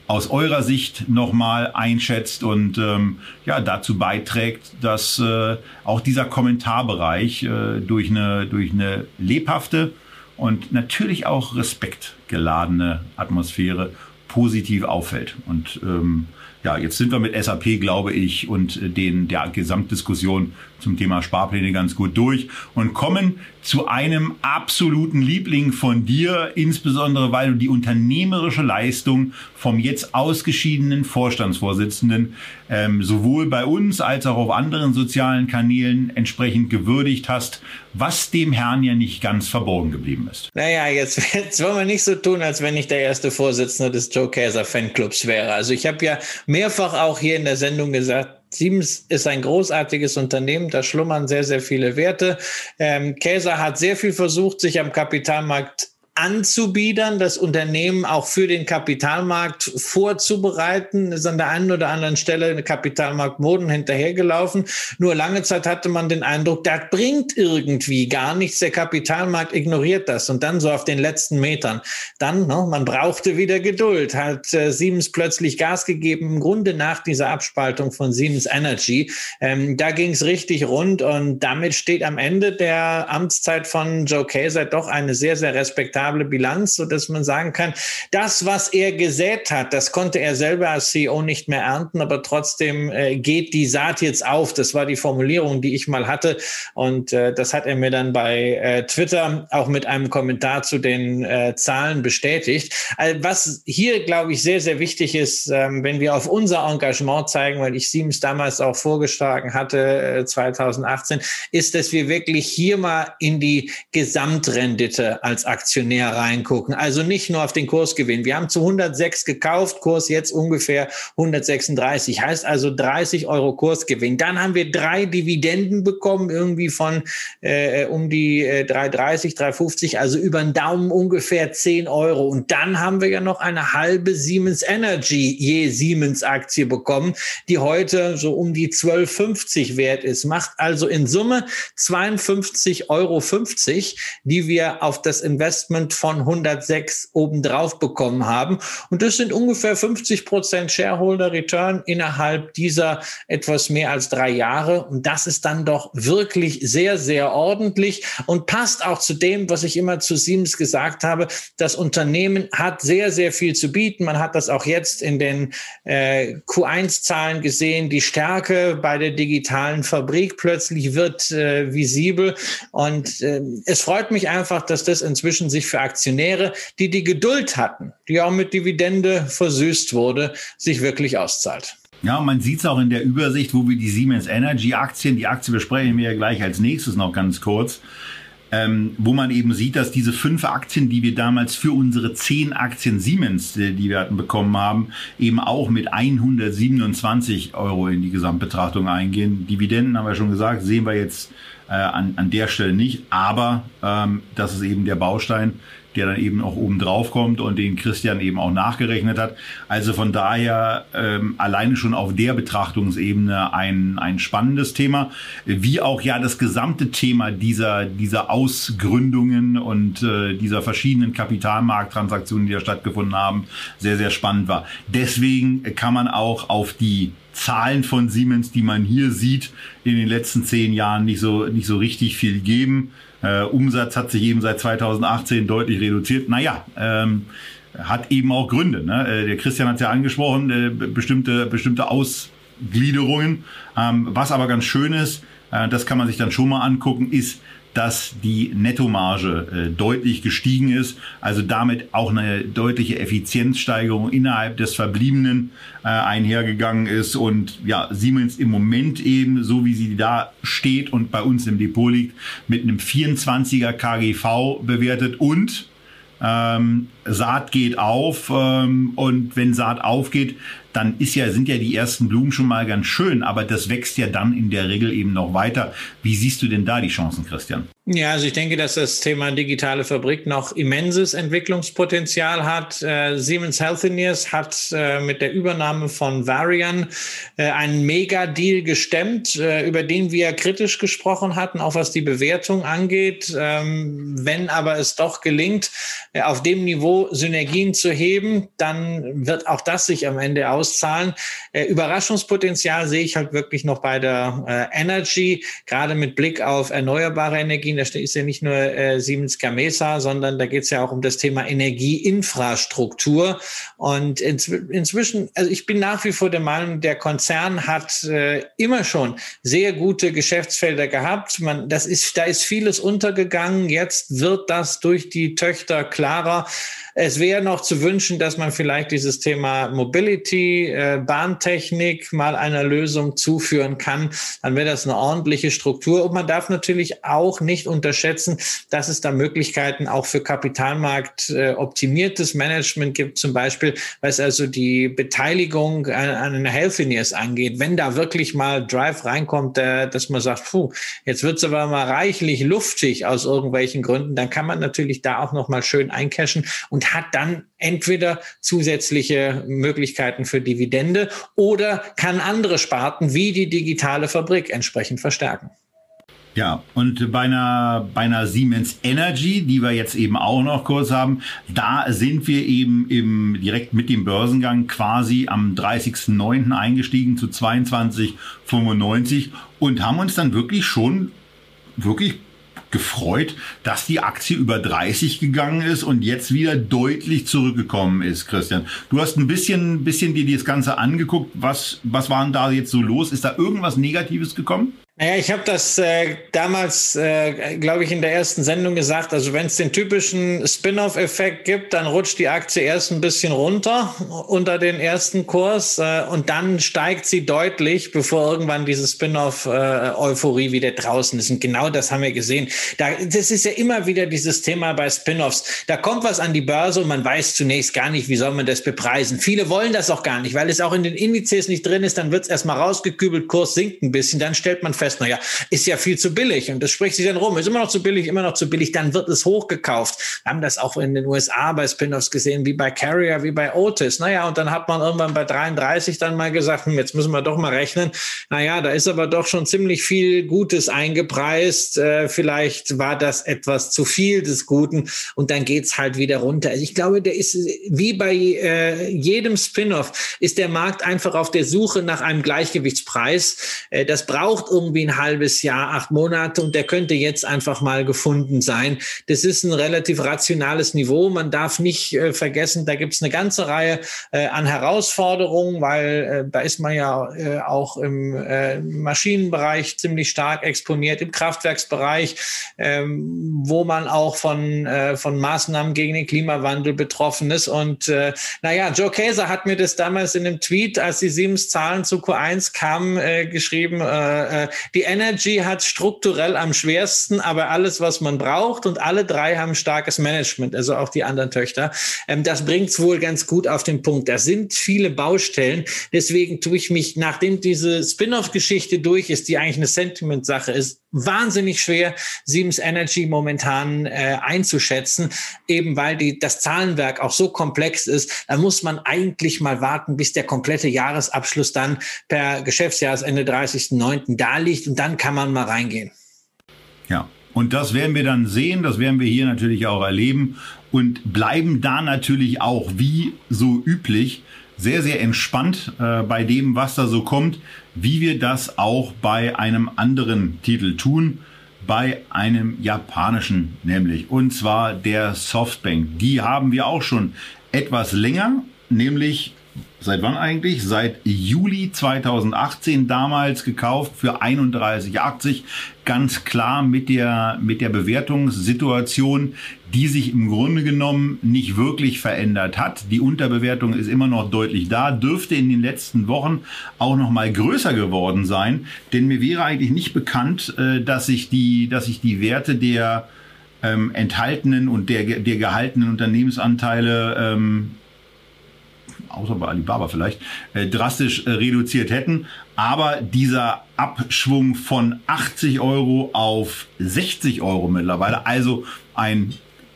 aus eurer Sicht nochmal einschätzt und ähm, ja dazu beiträgt, dass äh, auch dieser Kommentarbereich äh, durch eine durch eine lebhafte und natürlich auch respektgeladene Atmosphäre positiv auffällt. Und ähm, ja, jetzt sind wir mit SAP, glaube ich, und den der Gesamtdiskussion zum Thema Sparpläne ganz gut durch und kommen zu einem absoluten Liebling von dir, insbesondere weil du die unternehmerische Leistung vom jetzt ausgeschiedenen Vorstandsvorsitzenden ähm, sowohl bei uns als auch auf anderen sozialen Kanälen entsprechend gewürdigt hast, was dem Herrn ja nicht ganz verborgen geblieben ist. Naja, jetzt, jetzt wollen wir nicht so tun, als wenn ich der erste Vorsitzende des Joe Käser Fanclubs wäre. Also ich habe ja mehrfach auch hier in der Sendung gesagt, Siemens ist ein großartiges Unternehmen, da schlummern sehr, sehr viele Werte. Ähm, Käser hat sehr viel versucht, sich am Kapitalmarkt anzubiedern, das Unternehmen auch für den Kapitalmarkt vorzubereiten, ist an der einen oder anderen Stelle eine Kapitalmarktmoden hinterhergelaufen. Nur lange Zeit hatte man den Eindruck, das bringt irgendwie gar nichts. Der Kapitalmarkt ignoriert das. Und dann so auf den letzten Metern. Dann, ne, man brauchte wieder Geduld, hat äh, Siemens plötzlich Gas gegeben, im Grunde nach dieser Abspaltung von Siemens Energy. Ähm, da ging es richtig rund und damit steht am Ende der Amtszeit von Joe Kaeser doch eine sehr, sehr respektable rentabile Bilanz, so dass man sagen kann, das, was er gesät hat, das konnte er selber als CEO nicht mehr ernten, aber trotzdem äh, geht die Saat jetzt auf. Das war die Formulierung, die ich mal hatte. Und äh, das hat er mir dann bei äh, Twitter auch mit einem Kommentar zu den äh, Zahlen bestätigt. Also was hier, glaube ich, sehr, sehr wichtig ist, ähm, wenn wir auf unser Engagement zeigen, weil ich Siemens damals auch vorgeschlagen hatte, äh, 2018, ist, dass wir wirklich hier mal in die Gesamtrendite als Aktionär näher reingucken. Also nicht nur auf den Kursgewinn. Wir haben zu 106 gekauft, Kurs jetzt ungefähr 136. Heißt also 30 Euro Kursgewinn. Dann haben wir drei Dividenden bekommen, irgendwie von äh, um die äh, 330, 350, also über den Daumen ungefähr 10 Euro. Und dann haben wir ja noch eine halbe Siemens Energy je Siemens Aktie bekommen, die heute so um die 12,50 wert ist. Macht also in Summe 52,50 Euro, die wir auf das Investment Prozent von 106 obendrauf bekommen haben. Und das sind ungefähr 50 Prozent Shareholder Return innerhalb dieser etwas mehr als drei Jahre. Und das ist dann doch wirklich sehr, sehr ordentlich und passt auch zu dem, was ich immer zu Siemens gesagt habe. Das Unternehmen hat sehr, sehr viel zu bieten. Man hat das auch jetzt in den äh, Q1-Zahlen gesehen. Die Stärke bei der digitalen Fabrik plötzlich wird äh, visibel. Und äh, es freut mich einfach, dass das inzwischen sich für Aktionäre, die die Geduld hatten, die auch mit Dividende versüßt wurde, sich wirklich auszahlt. Ja, man sieht es auch in der Übersicht, wo wir die Siemens Energy Aktien, die Aktie besprechen wir ja gleich als nächstes noch ganz kurz, ähm, wo man eben sieht, dass diese fünf Aktien, die wir damals für unsere zehn Aktien Siemens, äh, die wir hatten bekommen haben, eben auch mit 127 Euro in die Gesamtbetrachtung eingehen. Dividenden haben wir schon gesagt, sehen wir jetzt äh, an, an der Stelle nicht. Aber ähm, das ist eben der Baustein, der dann eben auch oben drauf kommt und den Christian eben auch nachgerechnet hat. Also von daher ähm, alleine schon auf der Betrachtungsebene ein, ein spannendes Thema, wie auch ja das gesamte Thema dieser, dieser Ausgründungen und äh, dieser verschiedenen Kapitalmarkttransaktionen, die da stattgefunden haben, sehr, sehr spannend war. Deswegen kann man auch auf die Zahlen von Siemens, die man hier sieht, in den letzten zehn Jahren nicht so, nicht so richtig viel geben. Äh, Umsatz hat sich eben seit 2018 deutlich reduziert. Naja, ähm, hat eben auch Gründe. Ne? Äh, der Christian hat ja angesprochen, äh, bestimmte, bestimmte Ausgliederungen. Ähm, was aber ganz schön ist, äh, das kann man sich dann schon mal angucken, ist, dass die Nettomarge äh, deutlich gestiegen ist, also damit auch eine deutliche Effizienzsteigerung innerhalb des Verbliebenen äh, einhergegangen ist. Und ja, Siemens im Moment eben, so wie sie da steht und bei uns im Depot liegt, mit einem 24er KGV bewertet. Und ähm, Saat geht auf ähm, und wenn Saat aufgeht, dann ist ja, sind ja die ersten Blumen schon mal ganz schön, aber das wächst ja dann in der Regel eben noch weiter. Wie siehst du denn da die Chancen, Christian? Ja, also ich denke, dass das Thema digitale Fabrik noch immenses Entwicklungspotenzial hat. Äh, Siemens Healthineers hat äh, mit der Übernahme von Varian äh, einen Mega-Deal gestemmt, äh, über den wir kritisch gesprochen hatten, auch was die Bewertung angeht. Ähm, wenn aber es doch gelingt, äh, auf dem Niveau Synergien zu heben, dann wird auch das sich am Ende auszahlen. Äh, Überraschungspotenzial sehe ich halt wirklich noch bei der Energy, gerade mit Blick auf erneuerbare Energien da ist ja nicht nur äh, Siemens Gamesa, sondern da geht es ja auch um das Thema Energieinfrastruktur. Und inzwischen, also ich bin nach wie vor der Meinung, der Konzern hat äh, immer schon sehr gute Geschäftsfelder gehabt. Man, das ist, da ist vieles untergegangen. Jetzt wird das durch die Töchter klarer. Es wäre noch zu wünschen, dass man vielleicht dieses Thema Mobility, äh, Bahntechnik mal einer Lösung zuführen kann. Dann wäre das eine ordentliche Struktur. Und man darf natürlich auch nicht unterschätzen, dass es da Möglichkeiten auch für Kapitalmarkt äh, optimiertes Management gibt, zum Beispiel, was also die Beteiligung an, an einer Healthineers angeht. Wenn da wirklich mal Drive reinkommt, äh, dass man sagt, puh, jetzt wird's aber mal reichlich luftig aus irgendwelchen Gründen, dann kann man natürlich da auch noch mal schön eincashen und hat dann entweder zusätzliche Möglichkeiten für Dividende oder kann andere Sparten wie die digitale Fabrik entsprechend verstärken. Ja, und bei einer, bei einer Siemens Energy, die wir jetzt eben auch noch kurz haben, da sind wir eben im, direkt mit dem Börsengang quasi am 30.09. eingestiegen zu 22,95 und haben uns dann wirklich schon wirklich gefreut, dass die Aktie über 30 gegangen ist und jetzt wieder deutlich zurückgekommen ist, Christian. Du hast ein bisschen, bisschen dir das Ganze angeguckt. Was, was war denn da jetzt so los? Ist da irgendwas Negatives gekommen? Naja, ich habe das äh, damals, äh, glaube ich, in der ersten Sendung gesagt. Also wenn es den typischen Spin-off-Effekt gibt, dann rutscht die Aktie erst ein bisschen runter unter den ersten Kurs äh, und dann steigt sie deutlich, bevor irgendwann diese Spin-off-Euphorie wieder draußen ist. Und genau das haben wir gesehen. Da, das ist ja immer wieder dieses Thema bei Spin-offs. Da kommt was an die Börse und man weiß zunächst gar nicht, wie soll man das bepreisen. Viele wollen das auch gar nicht, weil es auch in den Indizes nicht drin ist. Dann wird es erstmal rausgekübelt, Kurs sinkt ein bisschen, dann stellt man fest, fest, naja, ist ja viel zu billig. Und das spricht sich dann rum, ist immer noch zu billig, immer noch zu billig, dann wird es hochgekauft. Wir haben das auch in den USA bei Spin-offs gesehen, wie bei Carrier, wie bei Otis. Naja, und dann hat man irgendwann bei 33 dann mal gesagt, hm, jetzt müssen wir doch mal rechnen. Naja, da ist aber doch schon ziemlich viel Gutes eingepreist. Äh, vielleicht war das etwas zu viel des Guten und dann geht's halt wieder runter. Also ich glaube, der ist wie bei äh, jedem Spin-off ist der Markt einfach auf der Suche nach einem Gleichgewichtspreis. Äh, das braucht irgendwie irgendwie ein halbes Jahr, acht Monate und der könnte jetzt einfach mal gefunden sein. Das ist ein relativ rationales Niveau. Man darf nicht äh, vergessen, da gibt es eine ganze Reihe äh, an Herausforderungen, weil äh, da ist man ja äh, auch im äh, Maschinenbereich ziemlich stark exponiert, im Kraftwerksbereich, ähm, wo man auch von, äh, von Maßnahmen gegen den Klimawandel betroffen ist. Und naja, Joe Kaeser hat mir das damals in einem Tweet, als die Siemens-Zahlen zu Q1 kamen, geschrieben, die Energy hat strukturell am schwersten, aber alles, was man braucht und alle drei haben starkes Management, also auch die anderen Töchter. Ähm, das bringt es wohl ganz gut auf den Punkt. Da sind viele Baustellen. Deswegen tue ich mich, nachdem diese Spin-off-Geschichte durch ist, die eigentlich eine Sentiment-Sache ist, wahnsinnig schwer, Siemens Energy momentan äh, einzuschätzen, eben weil die, das Zahlenwerk auch so komplex ist. Da muss man eigentlich mal warten, bis der komplette Jahresabschluss dann per Geschäftsjahresende 30.09. da liegt und dann kann man mal reingehen. Ja, und das werden wir dann sehen, das werden wir hier natürlich auch erleben und bleiben da natürlich auch wie so üblich sehr, sehr entspannt äh, bei dem, was da so kommt, wie wir das auch bei einem anderen Titel tun, bei einem japanischen nämlich, und zwar der Softbank. Die haben wir auch schon etwas länger, nämlich seit wann eigentlich? Seit Juli 2018 damals gekauft für 31,80. Ganz klar mit der, mit der Bewertungssituation, die sich im Grunde genommen nicht wirklich verändert hat. Die Unterbewertung ist immer noch deutlich da, dürfte in den letzten Wochen auch noch mal größer geworden sein, denn mir wäre eigentlich nicht bekannt, äh, dass sich die, dass sich die Werte der ähm, enthaltenen und der, der gehaltenen Unternehmensanteile ähm, außer bei Alibaba vielleicht, äh, drastisch äh, reduziert hätten. Aber dieser Abschwung von 80 Euro auf 60 Euro mittlerweile, also ein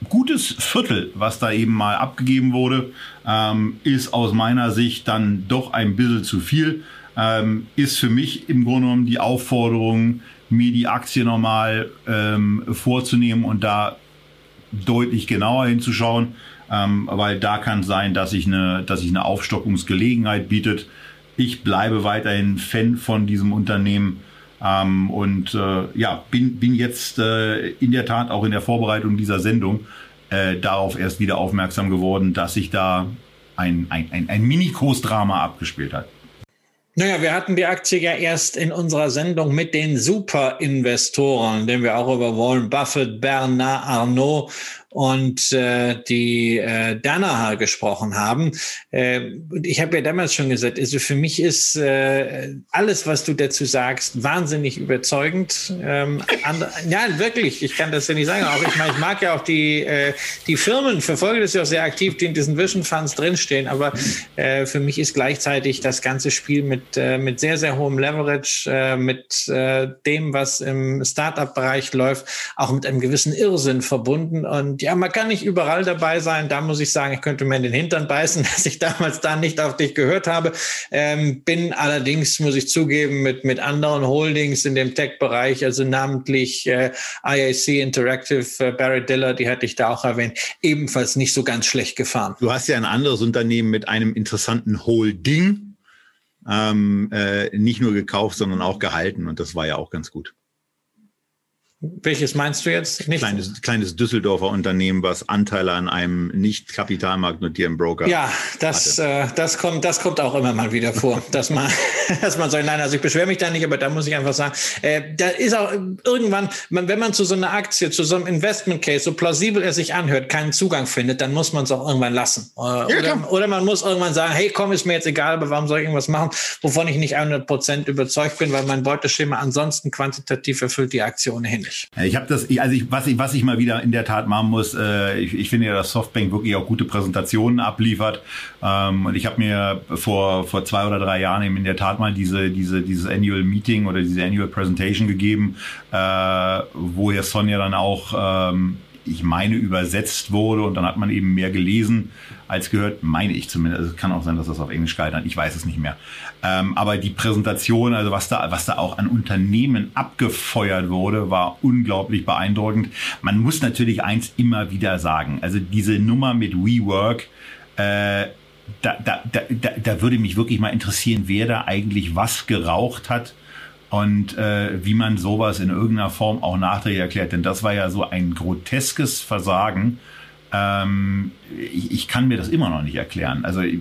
gutes Viertel, was da eben mal abgegeben wurde, ähm, ist aus meiner Sicht dann doch ein bisschen zu viel. Ähm, ist für mich im Grunde genommen die Aufforderung, mir die Aktie nochmal ähm, vorzunehmen und da deutlich genauer hinzuschauen ähm, weil da kann sein, dass sich eine, dass sich eine Aufstockungsgelegenheit bietet. Ich bleibe weiterhin Fan von diesem Unternehmen ähm, und äh, ja, bin, bin jetzt äh, in der Tat auch in der Vorbereitung dieser Sendung äh, darauf erst wieder aufmerksam geworden, dass sich da ein, ein, ein, ein Mini-Kurs-Drama abgespielt hat. Naja, wir hatten die Aktie ja erst in unserer Sendung mit den Superinvestoren, den wir auch über Warren Buffett, Bernard Arnault und äh, die äh, Danaher gesprochen haben. Äh, ich habe ja damals schon gesagt, also für mich ist äh, alles, was du dazu sagst, wahnsinnig überzeugend. Ähm, and, ja, wirklich, ich kann das ja nicht sagen. Auch ich, mein, ich mag ja auch die, äh, die Firmen, verfolge das ja auch sehr aktiv, die in diesen Vision Funds drinstehen. Aber äh, für mich ist gleichzeitig das ganze Spiel mit, äh, mit sehr, sehr hohem Leverage, äh, mit äh, dem, was im Startup-Bereich läuft, auch mit einem gewissen Irrsinn verbunden. Und ja, man kann nicht überall dabei sein. Da muss ich sagen, ich könnte mir in den Hintern beißen, dass ich damals da nicht auf dich gehört habe. Ähm, bin allerdings, muss ich zugeben, mit, mit anderen Holdings in dem Tech-Bereich, also namentlich äh, IAC Interactive, äh, Barry Diller, die hatte ich da auch erwähnt, ebenfalls nicht so ganz schlecht gefahren. Du hast ja ein anderes Unternehmen mit einem interessanten Holding ähm, äh, nicht nur gekauft, sondern auch gehalten und das war ja auch ganz gut. Welches meinst du jetzt? Nicht kleines, kleines Düsseldorfer Unternehmen, was Anteile an einem nicht kapitalmarktnotierten Broker Ja, das, äh, das, kommt, das kommt auch immer mal wieder vor, dass man, dass man sagt, nein, also ich beschwere mich da nicht, aber da muss ich einfach sagen, äh, da ist auch irgendwann, man, wenn man zu so einer Aktie, zu so einem Investment Case, so plausibel er sich anhört, keinen Zugang findet, dann muss man es auch irgendwann lassen. Äh, ja, oder, oder, man muss irgendwann sagen, hey, komm, ist mir jetzt egal, aber warum soll ich irgendwas machen, wovon ich nicht 100 Prozent überzeugt bin, weil mein Beuteschema ansonsten quantitativ erfüllt die Aktie ohnehin nicht. Ich habe das, also ich, was ich, was ich mal wieder in der Tat machen muss, äh, ich, ich finde ja, dass Softbank wirklich auch gute Präsentationen abliefert. Ähm, und ich habe mir vor vor zwei oder drei Jahren eben in der Tat mal diese diese dieses Annual Meeting oder diese Annual Presentation gegeben, äh, wo ja Sonja dann auch ähm, ich meine, übersetzt wurde. Und dann hat man eben mehr gelesen als gehört, meine ich zumindest. Also es kann auch sein, dass das auf Englisch gehalten hat, ich weiß es nicht mehr. Ähm, aber die Präsentation, also was da, was da auch an Unternehmen abgefeuert wurde, war unglaublich beeindruckend. Man muss natürlich eins immer wieder sagen, also diese Nummer mit WeWork, äh, da, da, da, da würde mich wirklich mal interessieren, wer da eigentlich was geraucht hat und äh, wie man sowas in irgendeiner Form auch nachträglich erklärt. Denn das war ja so ein groteskes Versagen. Ähm, ich, ich kann mir das immer noch nicht erklären. Also ich,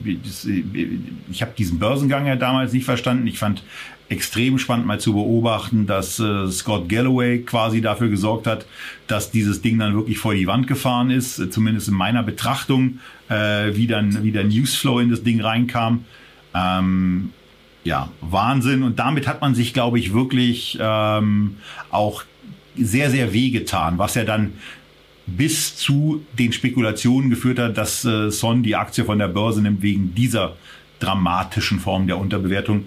ich habe diesen Börsengang ja damals nicht verstanden. Ich fand extrem spannend mal zu beobachten, dass äh, Scott Galloway quasi dafür gesorgt hat, dass dieses Ding dann wirklich vor die Wand gefahren ist, zumindest in meiner Betrachtung, äh, wie dann wie der Newsflow in das Ding reinkam. Ähm, ja, Wahnsinn. Und damit hat man sich, glaube ich, wirklich ähm, auch sehr, sehr wehgetan, was ja dann bis zu den Spekulationen geführt hat, dass äh, Son die Aktie von der Börse nimmt wegen dieser dramatischen Form der Unterbewertung.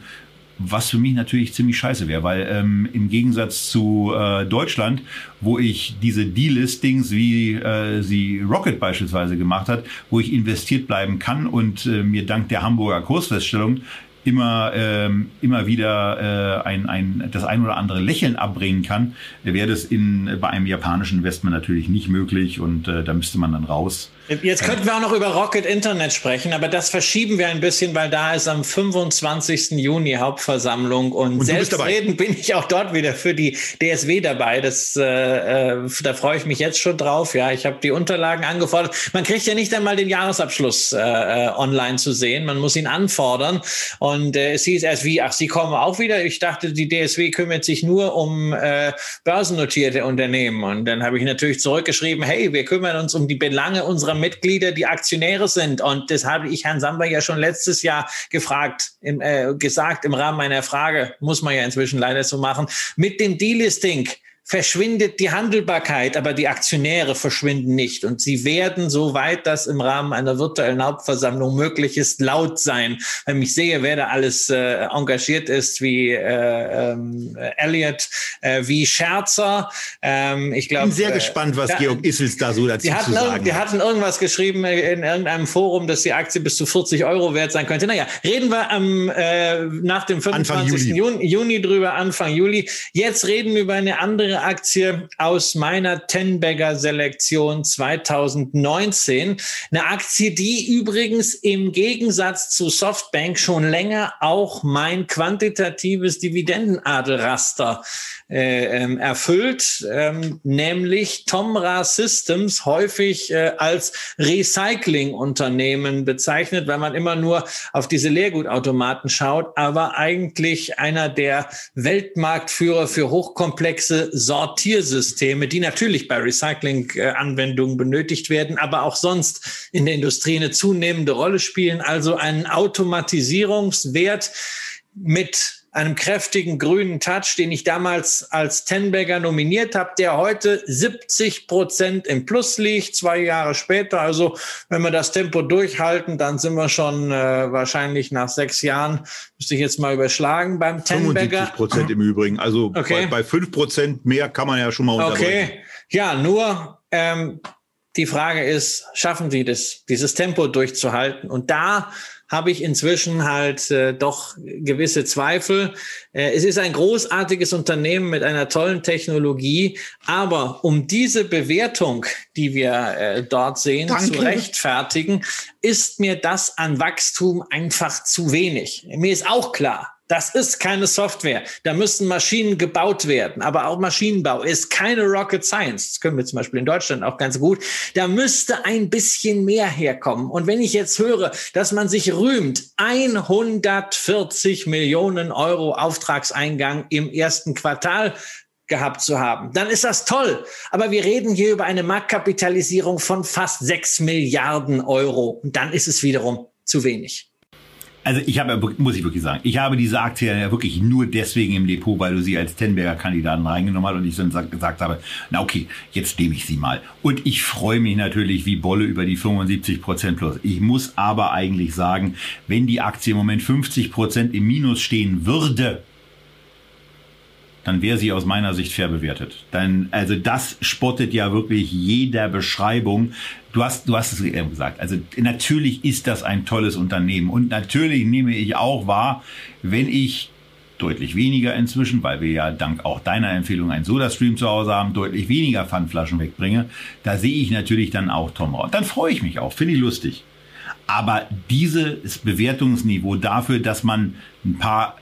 Was für mich natürlich ziemlich scheiße wäre, weil ähm, im Gegensatz zu äh, Deutschland, wo ich diese Delistings, wie äh, sie Rocket beispielsweise gemacht hat, wo ich investiert bleiben kann und äh, mir dank der Hamburger Kursfeststellung immer, ähm, immer wieder äh, ein, ein, das ein oder andere Lächeln abbringen kann, wäre das in, bei einem japanischen Investment natürlich nicht möglich und äh, da müsste man dann raus. Jetzt könnten wir auch noch über Rocket Internet sprechen, aber das verschieben wir ein bisschen, weil da ist am 25. Juni Hauptversammlung und, und selbstredend bin ich auch dort wieder für die DSW dabei. Das, äh, äh, da freue ich mich jetzt schon drauf. Ja, ich habe die Unterlagen angefordert. Man kriegt ja nicht einmal den Jahresabschluss äh, äh, online zu sehen. Man muss ihn anfordern. Und äh, es hieß erst wie, ach, Sie kommen auch wieder. Ich dachte, die DSW kümmert sich nur um äh, börsennotierte Unternehmen. Und dann habe ich natürlich zurückgeschrieben, hey, wir kümmern uns um die Belange unserer Mitglieder, die Aktionäre sind. Und das habe ich Herrn Samba ja schon letztes Jahr gefragt, im, äh, gesagt im Rahmen meiner Frage, muss man ja inzwischen leider so machen, mit dem Delisting verschwindet die Handelbarkeit, aber die Aktionäre verschwinden nicht. Und sie werden, soweit das im Rahmen einer virtuellen Hauptversammlung möglich ist, laut sein. Wenn ich sehe, wer da alles äh, engagiert ist, wie äh, ähm, Elliot, äh, wie Scherzer. Ähm, ich glaube. bin sehr äh, gespannt, was Georg Issels da so dazu zu sagen Die hatten irgendwas geschrieben in irgendeinem Forum, dass die Aktie bis zu 40 Euro wert sein könnte. Naja, reden wir am, äh, nach dem 25. Juni. Juni drüber, Anfang Juli. Jetzt reden wir über eine andere Aktie aus meiner Tenbagger Selektion 2019. Eine Aktie, die übrigens im Gegensatz zu Softbank schon länger auch mein quantitatives Dividendenadelraster äh, ähm, erfüllt, ähm, nämlich Tomra Systems häufig äh, als Recyclingunternehmen bezeichnet, weil man immer nur auf diese Leergutautomaten schaut, aber eigentlich einer der Weltmarktführer für hochkomplexe Sortiersysteme, die natürlich bei Recycling-Anwendungen benötigt werden, aber auch sonst in der Industrie eine zunehmende Rolle spielen. Also einen Automatisierungswert mit einem kräftigen grünen Touch, den ich damals als Tenbagger nominiert habe, der heute 70 Prozent im Plus liegt, zwei Jahre später. Also wenn wir das Tempo durchhalten, dann sind wir schon äh, wahrscheinlich nach sechs Jahren, müsste ich jetzt mal überschlagen beim Tenbagger. 75 Prozent im Übrigen. Also okay. bei, fünf Prozent mehr kann man ja schon mal unterbrechen. Okay, ja, nur ähm, die Frage ist, schaffen Sie das, dieses Tempo durchzuhalten? Und da habe ich inzwischen halt äh, doch gewisse Zweifel. Äh, es ist ein großartiges Unternehmen mit einer tollen Technologie, aber um diese Bewertung, die wir äh, dort sehen, Danke. zu rechtfertigen, ist mir das an Wachstum einfach zu wenig. Mir ist auch klar, das ist keine Software. Da müssen Maschinen gebaut werden. Aber auch Maschinenbau ist keine Rocket Science. Das können wir zum Beispiel in Deutschland auch ganz gut. Da müsste ein bisschen mehr herkommen. Und wenn ich jetzt höre, dass man sich rühmt, 140 Millionen Euro Auftragseingang im ersten Quartal gehabt zu haben, dann ist das toll. Aber wir reden hier über eine Marktkapitalisierung von fast sechs Milliarden Euro. Und dann ist es wiederum zu wenig. Also ich habe, muss ich wirklich sagen, ich habe diese Aktie ja wirklich nur deswegen im Depot, weil du sie als Tenberger Kandidaten reingenommen hast und ich dann gesagt habe, na okay, jetzt nehme ich sie mal. Und ich freue mich natürlich wie Bolle über die 75 Prozent plus. Ich muss aber eigentlich sagen, wenn die Aktie im Moment 50 Prozent im Minus stehen würde, dann wäre sie aus meiner Sicht fair bewertet. Dann, also das spottet ja wirklich jeder Beschreibung. Du hast, du hast es eben gesagt. Also natürlich ist das ein tolles Unternehmen und natürlich nehme ich auch wahr, wenn ich deutlich weniger inzwischen, weil wir ja dank auch deiner Empfehlung einen Soda-Stream zu Hause haben, deutlich weniger Pfandflaschen wegbringe, da sehe ich natürlich dann auch Tom Und dann freue ich mich auch, finde ich lustig. Aber dieses Bewertungsniveau dafür, dass man ein paar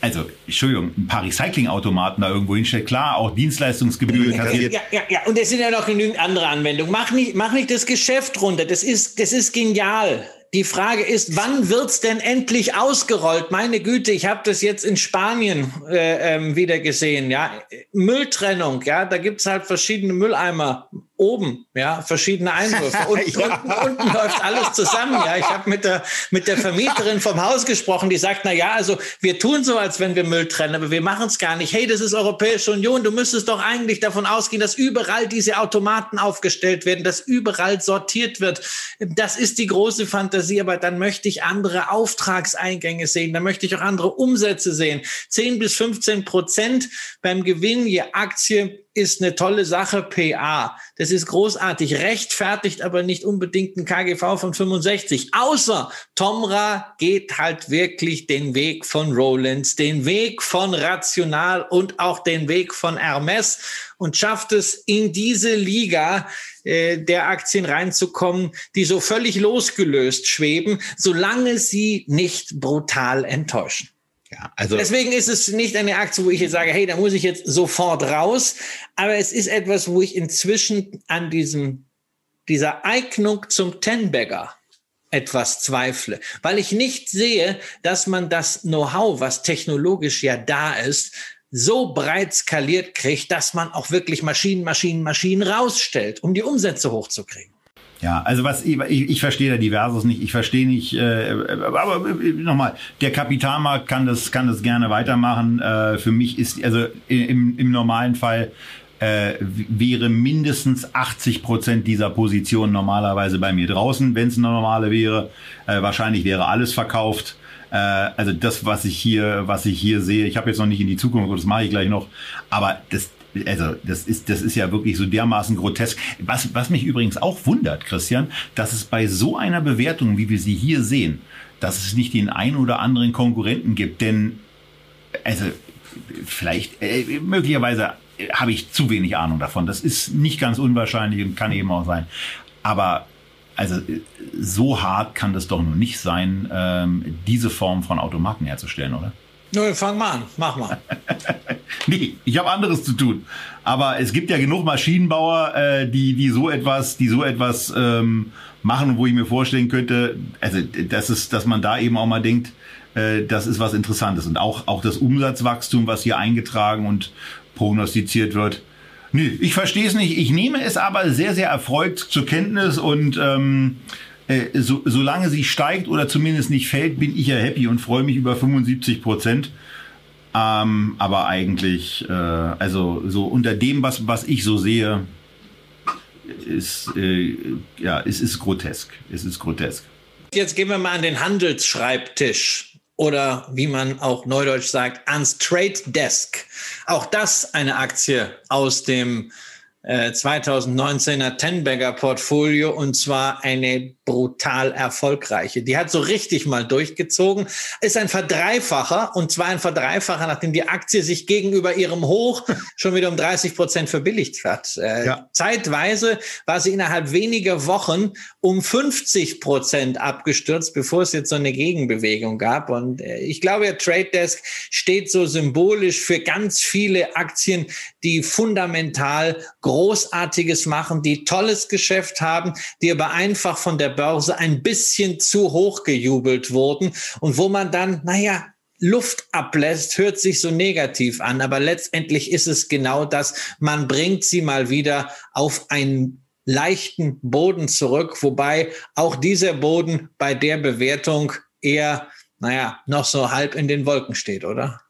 also, Entschuldigung, ein paar Recyclingautomaten da irgendwo hinstellt, klar, auch Dienstleistungsgebühren kassiert. Ja, ja, ja, und es sind ja noch genügend andere Anwendungen. Mach nicht, mach nicht das Geschäft runter. Das ist, das ist genial. Die Frage ist, wann wird's denn endlich ausgerollt? Meine Güte, ich habe das jetzt in Spanien äh, ähm, wieder gesehen. Ja, Mülltrennung. Ja, da gibt's halt verschiedene Mülleimer oben, ja, verschiedene Einwürfe. Unten, ja. unten, unten läuft alles zusammen. Ja, ich habe mit der mit der Vermieterin vom Haus gesprochen, die sagt, na ja, also wir tun so, als wenn wir Müll trennen, aber wir machen es gar nicht. Hey, das ist Europäische Union. Du müsstest doch eigentlich davon ausgehen, dass überall diese Automaten aufgestellt werden, dass überall sortiert wird. Das ist die große Fantasie. Aber dann möchte ich andere Auftragseingänge sehen. Dann möchte ich auch andere Umsätze sehen. 10 bis 15 Prozent beim Gewinn je Aktie ist eine tolle Sache, PA. Das ist großartig, rechtfertigt aber nicht unbedingt ein KGV von 65. Außer Tomra geht halt wirklich den Weg von Rollins, den Weg von Rational und auch den Weg von Hermes und schafft es in diese Liga äh, der Aktien reinzukommen, die so völlig losgelöst schweben, solange sie nicht brutal enttäuschen. Ja, also Deswegen ist es nicht eine Aktie, wo ich jetzt sage, hey, da muss ich jetzt sofort raus. Aber es ist etwas, wo ich inzwischen an diesem, dieser Eignung zum Tenbagger etwas zweifle, weil ich nicht sehe, dass man das Know-how, was technologisch ja da ist, so breit skaliert kriegt, dass man auch wirklich Maschinen, Maschinen, Maschinen rausstellt, um die Umsätze hochzukriegen. Ja, also was ich, ich, verstehe da diverses nicht. Ich verstehe nicht, äh, aber äh, nochmal, der Kapitalmarkt kann das kann das gerne weitermachen. Äh, für mich ist also im, im normalen Fall äh, wäre mindestens 80 Prozent dieser Position normalerweise bei mir draußen, wenn es eine normale wäre. Äh, wahrscheinlich wäre alles verkauft. Äh, also das, was ich hier, was ich hier sehe, ich habe jetzt noch nicht in die Zukunft, das mache ich gleich noch, aber das, also das ist, das ist ja wirklich so dermaßen grotesk. Was, was mich übrigens auch wundert, Christian, dass es bei so einer Bewertung, wie wir sie hier sehen, dass es nicht den einen oder anderen Konkurrenten gibt. Denn, also vielleicht, äh, möglicherweise habe ich zu wenig Ahnung davon. Das ist nicht ganz unwahrscheinlich und kann eben auch sein. Aber also so hart kann das doch nur nicht sein, ähm, diese Form von Automaten herzustellen, oder? Nö, fang mal an, mach mal. nee, ich habe anderes zu tun. Aber es gibt ja genug Maschinenbauer, äh, die, die so etwas, die so etwas ähm, machen, wo ich mir vorstellen könnte, also das ist, dass man da eben auch mal denkt, äh, das ist was Interessantes. Und auch, auch das Umsatzwachstum, was hier eingetragen und prognostiziert wird. Nö, ich verstehe es nicht. Ich nehme es aber sehr, sehr erfreut zur Kenntnis und ähm, äh, so, solange sie steigt oder zumindest nicht fällt, bin ich ja happy und freue mich über 75 Prozent. Ähm, aber eigentlich, äh, also so unter dem, was, was ich so sehe, ist, äh, ja, es ist grotesk. Es ist grotesk. Jetzt gehen wir mal an den Handelsschreibtisch oder wie man auch neudeutsch sagt, ans Trade Desk. Auch das eine Aktie aus dem 2019er äh, Tenbagger Portfolio und zwar eine brutal erfolgreiche. Die hat so richtig mal durchgezogen. Ist ein Verdreifacher und zwar ein Verdreifacher, nachdem die Aktie sich gegenüber ihrem Hoch schon wieder um 30 Prozent verbilligt hat. Äh, ja. Zeitweise war sie innerhalb weniger Wochen um 50 Prozent abgestürzt, bevor es jetzt so eine Gegenbewegung gab. Und äh, ich glaube, der Trade Desk steht so symbolisch für ganz viele Aktien, die fundamental Großartiges machen, die tolles Geschäft haben, die aber einfach von der Börse ein bisschen zu hoch gejubelt wurden und wo man dann, naja, Luft ablässt, hört sich so negativ an, aber letztendlich ist es genau das. Man bringt sie mal wieder auf einen leichten Boden zurück, wobei auch dieser Boden bei der Bewertung eher, naja, noch so halb in den Wolken steht, oder?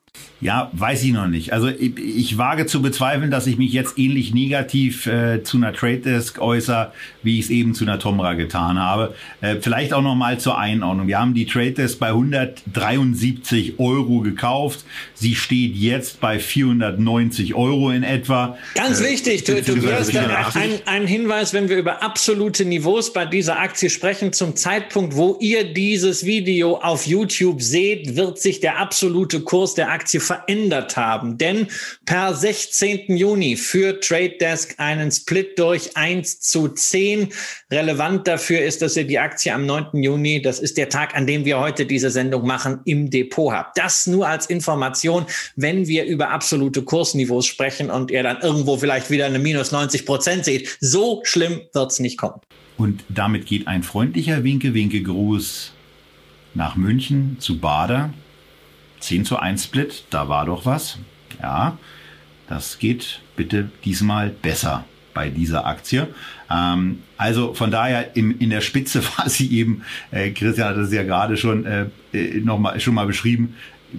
Ja, weiß ich noch nicht. Also ich, ich, wage zu bezweifeln, dass ich mich jetzt ähnlich negativ äh, zu einer Trade Desk äußere, wie ich es eben zu einer Tomra getan habe. Äh, vielleicht auch noch mal zur Einordnung. Wir haben die Trade Desk bei 173 Euro gekauft. Sie steht jetzt bei 490 Euro in etwa. Ganz äh, wichtig, du, du wirst ein, ein Hinweis, wenn wir über absolute Niveaus bei dieser Aktie sprechen, zum Zeitpunkt, wo ihr dieses Video auf YouTube seht, wird sich der absolute Kurs der Aktie verändert haben. Denn per 16. Juni führt Trade Desk einen Split durch 1 zu 10. Relevant dafür ist, dass ihr die Aktie am 9. Juni, das ist der Tag, an dem wir heute diese Sendung machen, im Depot habt. Das nur als Information, wenn wir über absolute Kursniveaus sprechen und ihr dann irgendwo vielleicht wieder eine minus 90 Prozent seht. So schlimm wird es nicht kommen. Und damit geht ein freundlicher Winke-Winke-Gruß nach München zu Bader. 10 zu 1 Split, da war doch was. Ja, das geht bitte diesmal besser bei dieser Aktie. Ähm, also von daher in, in der Spitze war sie eben, äh, Christian hat es ja gerade schon äh, äh noch mal, schon mal beschrieben,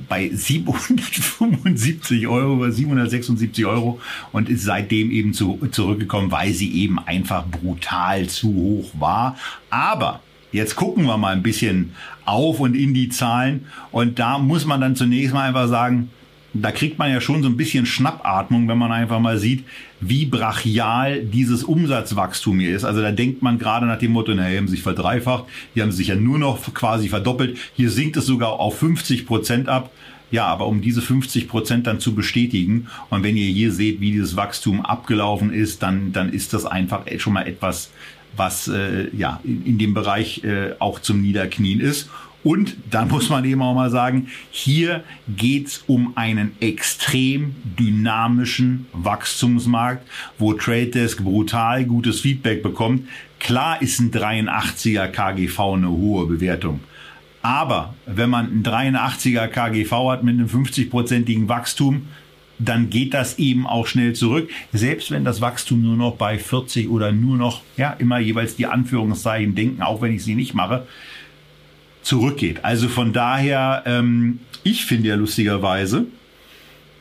bei 775 Euro, 776 Euro und ist seitdem eben zu, zurückgekommen, weil sie eben einfach brutal zu hoch war. Aber Jetzt gucken wir mal ein bisschen auf und in die Zahlen. Und da muss man dann zunächst mal einfach sagen, da kriegt man ja schon so ein bisschen Schnappatmung, wenn man einfach mal sieht, wie brachial dieses Umsatzwachstum hier ist. Also da denkt man gerade nach dem Motto, naja, die haben sich verdreifacht, die haben sich ja nur noch quasi verdoppelt. Hier sinkt es sogar auf 50 Prozent ab. Ja, aber um diese 50 Prozent dann zu bestätigen und wenn ihr hier seht, wie dieses Wachstum abgelaufen ist, dann, dann ist das einfach schon mal etwas, was äh, ja in, in dem Bereich äh, auch zum Niederknien ist. Und dann muss man eben auch mal sagen, hier geht's um einen extrem dynamischen Wachstumsmarkt, wo Trade Desk brutal gutes Feedback bekommt. Klar ist ein 83er KGV eine hohe Bewertung. Aber wenn man ein 83er KGV hat mit einem 50-prozentigen Wachstum, dann geht das eben auch schnell zurück. Selbst wenn das Wachstum nur noch bei 40 oder nur noch, ja, immer jeweils die Anführungszeichen denken, auch wenn ich sie nicht mache, zurückgeht. Also von daher, ähm, ich finde ja lustigerweise,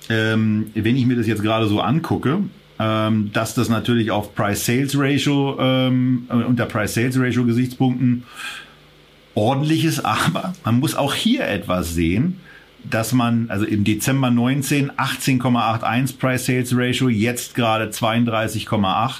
ähm, wenn ich mir das jetzt gerade so angucke, ähm, dass das natürlich auf Price-Sales-Ratio, ähm, unter Price-Sales-Ratio Gesichtspunkten ordentlich ist, aber man muss auch hier etwas sehen, dass man, also im Dezember 19 18,81 Price-Sales-Ratio, jetzt gerade 32,8,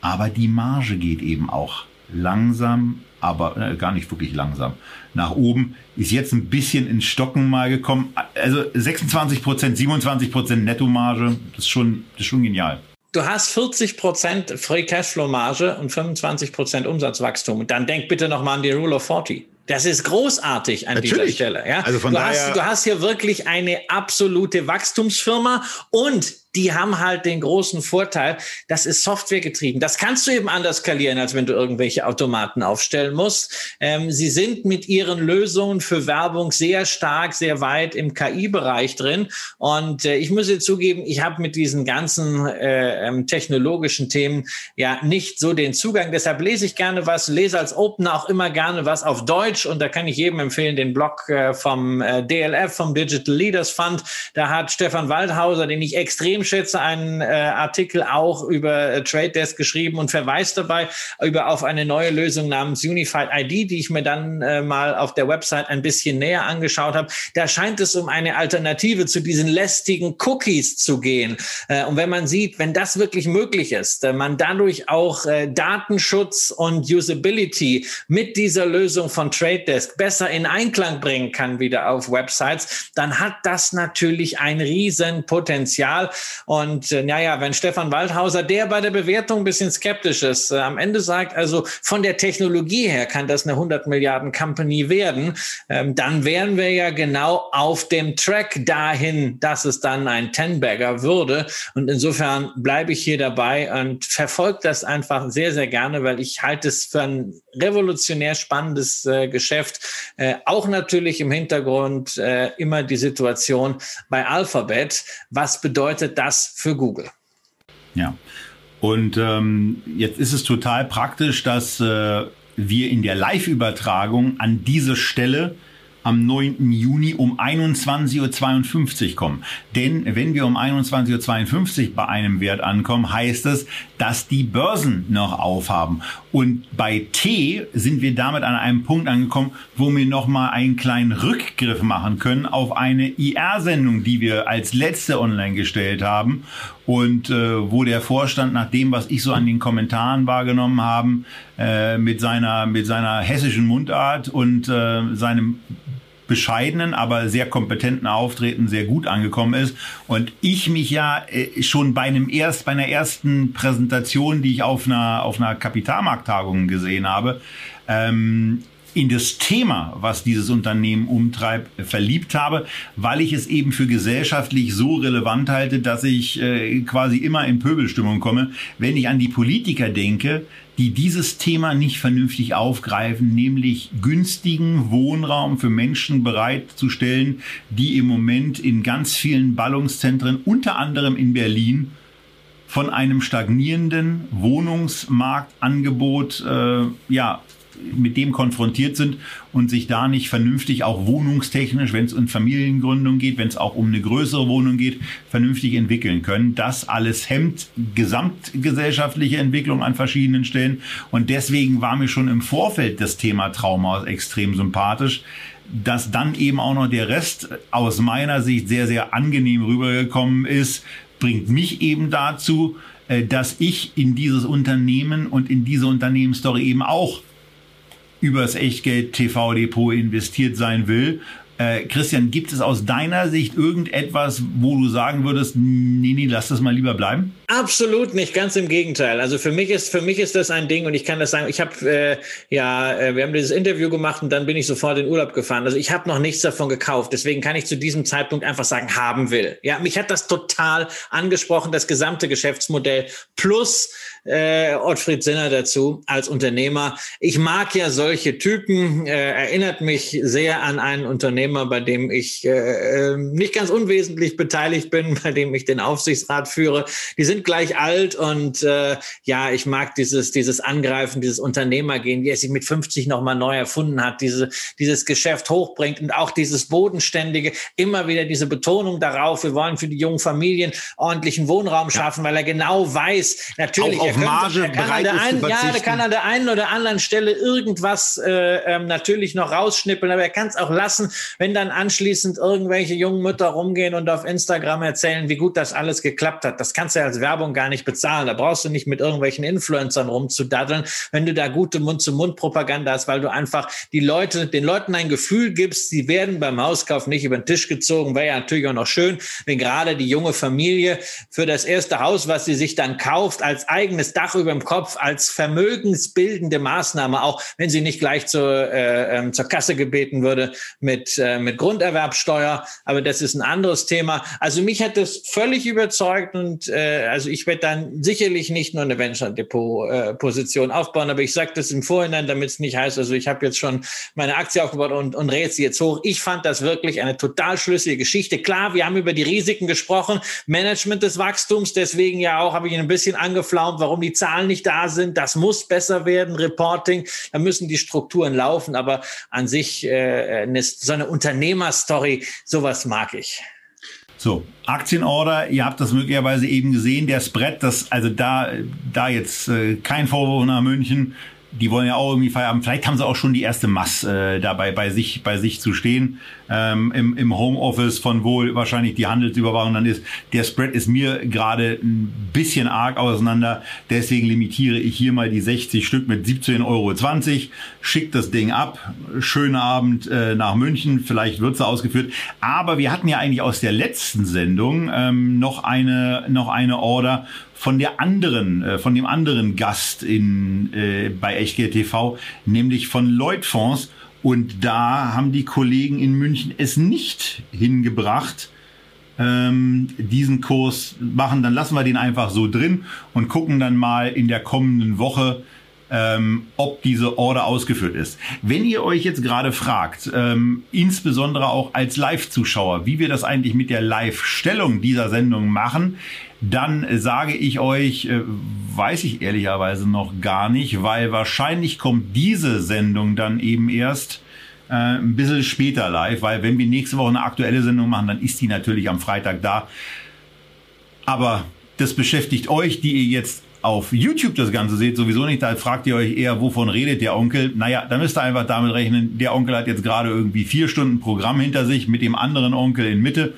aber die Marge geht eben auch langsam, aber äh, gar nicht wirklich langsam nach oben. Ist jetzt ein bisschen ins Stocken mal gekommen. Also 26 Prozent, 27 Prozent Nettomarge, das ist schon, das ist schon genial. Du hast 40 Prozent Free Cashflow Marge und 25 Prozent Umsatzwachstum. Und dann denk bitte noch mal an die Rule of 40. Das ist großartig an Natürlich. dieser Stelle. Ja? Also von du, daher hast, du hast hier wirklich eine absolute Wachstumsfirma und die haben halt den großen Vorteil, das ist Software getrieben. Das kannst du eben anders skalieren, als wenn du irgendwelche Automaten aufstellen musst. Ähm, sie sind mit ihren Lösungen für Werbung sehr stark, sehr weit im KI-Bereich drin. Und äh, ich muss dir zugeben, ich habe mit diesen ganzen äh, ähm, technologischen Themen ja nicht so den Zugang. Deshalb lese ich gerne was, lese als Opener auch immer gerne was auf Deutsch. Und da kann ich jedem empfehlen, den Blog äh, vom äh, DLF, vom Digital Leaders Fund. Da hat Stefan Waldhauser, den ich extrem schätze, einen äh, Artikel auch über äh, Trade Desk geschrieben und verweist dabei über auf eine neue Lösung namens Unified ID, die ich mir dann äh, mal auf der Website ein bisschen näher angeschaut habe. Da scheint es um eine Alternative zu diesen lästigen Cookies zu gehen. Äh, und wenn man sieht, wenn das wirklich möglich ist, äh, man dadurch auch äh, Datenschutz und Usability mit dieser Lösung von Trade Desk besser in Einklang bringen kann wieder auf Websites, dann hat das natürlich ein Riesenpotenzial. Und äh, naja, wenn Stefan Waldhauser, der bei der Bewertung ein bisschen skeptisch ist, äh, am Ende sagt, also von der Technologie her kann das eine 100 Milliarden Company werden, ähm, dann wären wir ja genau auf dem Track dahin, dass es dann ein Ten-Bagger würde. Und insofern bleibe ich hier dabei und verfolge das einfach sehr, sehr gerne, weil ich halte es für ein revolutionär spannendes äh, Geschäft. Äh, auch natürlich im Hintergrund äh, immer die Situation bei Alphabet. Was bedeutet das für Google. Ja. Und ähm, jetzt ist es total praktisch, dass äh, wir in der Live-Übertragung an diese Stelle am 9. Juni um 21.52 Uhr kommen. Denn wenn wir um 21.52 Uhr bei einem Wert ankommen, heißt es, dass die Börsen noch aufhaben. Und bei T sind wir damit an einem Punkt angekommen, wo wir nochmal einen kleinen Rückgriff machen können auf eine IR-Sendung, die wir als letzte online gestellt haben und äh, wo der Vorstand nach dem, was ich so an den Kommentaren wahrgenommen haben, äh, mit seiner mit seiner hessischen Mundart und äh, seinem bescheidenen, aber sehr kompetenten Auftreten sehr gut angekommen ist. Und ich mich ja äh, schon bei einem erst, bei einer ersten Präsentation, die ich auf einer, auf einer Kapitalmarkttagung gesehen habe, ähm, in das Thema, was dieses Unternehmen umtreibt, verliebt habe, weil ich es eben für gesellschaftlich so relevant halte, dass ich äh, quasi immer in Pöbelstimmung komme, wenn ich an die Politiker denke, die dieses Thema nicht vernünftig aufgreifen, nämlich günstigen Wohnraum für Menschen bereitzustellen, die im Moment in ganz vielen Ballungszentren, unter anderem in Berlin, von einem stagnierenden Wohnungsmarktangebot äh, ja mit dem konfrontiert sind und sich da nicht vernünftig auch wohnungstechnisch, wenn es um Familiengründung geht, wenn es auch um eine größere Wohnung geht, vernünftig entwickeln können. Das alles hemmt gesamtgesellschaftliche Entwicklung an verschiedenen Stellen. Und deswegen war mir schon im Vorfeld das Thema Trauma extrem sympathisch dass dann eben auch noch der Rest aus meiner Sicht sehr, sehr angenehm rübergekommen ist, bringt mich eben dazu, äh, dass ich in dieses Unternehmen und in diese Unternehmensstory eben auch übers Echtgeld TV Depot investiert sein will äh, Christian, gibt es aus deiner Sicht irgendetwas, wo du sagen würdest, nee, nee, lass das mal lieber bleiben? Absolut nicht, ganz im Gegenteil. Also für mich ist für mich ist das ein Ding und ich kann das sagen. Ich habe äh, ja, äh, wir haben dieses Interview gemacht und dann bin ich sofort in Urlaub gefahren. Also ich habe noch nichts davon gekauft, deswegen kann ich zu diesem Zeitpunkt einfach sagen, haben will. Ja, mich hat das total angesprochen, das gesamte Geschäftsmodell plus äh, Ottfried Sinner dazu als Unternehmer. Ich mag ja solche Typen, äh, erinnert mich sehr an einen Unternehmer, bei dem ich äh, ähm, nicht ganz unwesentlich beteiligt bin, bei dem ich den Aufsichtsrat führe. Die sind gleich alt und äh, ja, ich mag dieses, dieses Angreifen, dieses Unternehmergehen, wie er sich mit 50 nochmal neu erfunden hat, diese, dieses Geschäft hochbringt und auch dieses Bodenständige, immer wieder diese Betonung darauf, wir wollen für die jungen Familien ordentlichen Wohnraum schaffen, ja. weil er genau weiß, natürlich, auf Marge bereit ist einen, Ja, der kann an der einen oder anderen Stelle irgendwas äh, ähm, natürlich noch rausschnippeln, aber er kann es auch lassen, wenn dann anschließend irgendwelche jungen Mütter rumgehen und auf Instagram erzählen, wie gut das alles geklappt hat. Das kannst du ja als Werbung gar nicht bezahlen. Da brauchst du nicht mit irgendwelchen Influencern rumzudaddeln, wenn du da gute Mund-zu-Mund-Propaganda hast, weil du einfach die Leute, den Leuten ein Gefühl gibst, sie werden beim Hauskauf nicht über den Tisch gezogen. Wäre ja natürlich auch noch schön, wenn gerade die junge Familie für das erste Haus, was sie sich dann kauft, als eigenes eigenes Dach über dem Kopf als vermögensbildende Maßnahme, auch wenn sie nicht gleich zur, äh, ähm, zur Kasse gebeten würde mit, äh, mit Grunderwerbsteuer. Aber das ist ein anderes Thema. Also mich hat das völlig überzeugt und äh, also ich werde dann sicherlich nicht nur eine Venture Depot äh, Position aufbauen, aber ich sage das im Vorhinein, damit es nicht heißt, also ich habe jetzt schon meine Aktie aufgebaut und, und rät sie jetzt hoch. Ich fand das wirklich eine total schlüssige Geschichte. Klar, wir haben über die Risiken gesprochen, Management des Wachstums, deswegen ja auch habe ich ein bisschen angeflaumt, warum warum die Zahlen nicht da sind. Das muss besser werden, Reporting. Da müssen die Strukturen laufen. Aber an sich äh, so eine Unternehmerstory, sowas mag ich. So, Aktienorder, ihr habt das möglicherweise eben gesehen, der Spread, das, also da, da jetzt äh, kein Vorwurf nach München, die wollen ja auch irgendwie Feierabend. Vielleicht haben sie auch schon die erste Mass äh, dabei bei sich bei sich zu stehen ähm, im, im Homeoffice von wohl wahrscheinlich die Handelsüberwachung dann ist. Der Spread ist mir gerade ein bisschen arg auseinander. Deswegen limitiere ich hier mal die 60 Stück mit 17,20 Euro. Schick das Ding ab. Schönen Abend äh, nach München. Vielleicht wird's ausgeführt. Aber wir hatten ja eigentlich aus der letzten Sendung ähm, noch eine noch eine Order von der anderen, äh, von dem anderen Gast in, äh, bei Echtgeld TV, nämlich von Lloyd Fonds. Und da haben die Kollegen in München es nicht hingebracht, ähm, diesen Kurs machen. Dann lassen wir den einfach so drin und gucken dann mal in der kommenden Woche, ähm, ob diese Order ausgeführt ist. Wenn ihr euch jetzt gerade fragt, ähm, insbesondere auch als Live-Zuschauer, wie wir das eigentlich mit der Live-Stellung dieser Sendung machen, dann sage ich euch, äh, weiß ich ehrlicherweise noch gar nicht, weil wahrscheinlich kommt diese Sendung dann eben erst äh, ein bisschen später live, weil wenn wir nächste Woche eine aktuelle Sendung machen, dann ist die natürlich am Freitag da. Aber das beschäftigt euch, die ihr jetzt auf YouTube das Ganze seht, sowieso nicht. Da fragt ihr euch eher, wovon redet der Onkel? Naja, da müsst ihr einfach damit rechnen, der Onkel hat jetzt gerade irgendwie vier Stunden Programm hinter sich mit dem anderen Onkel in Mitte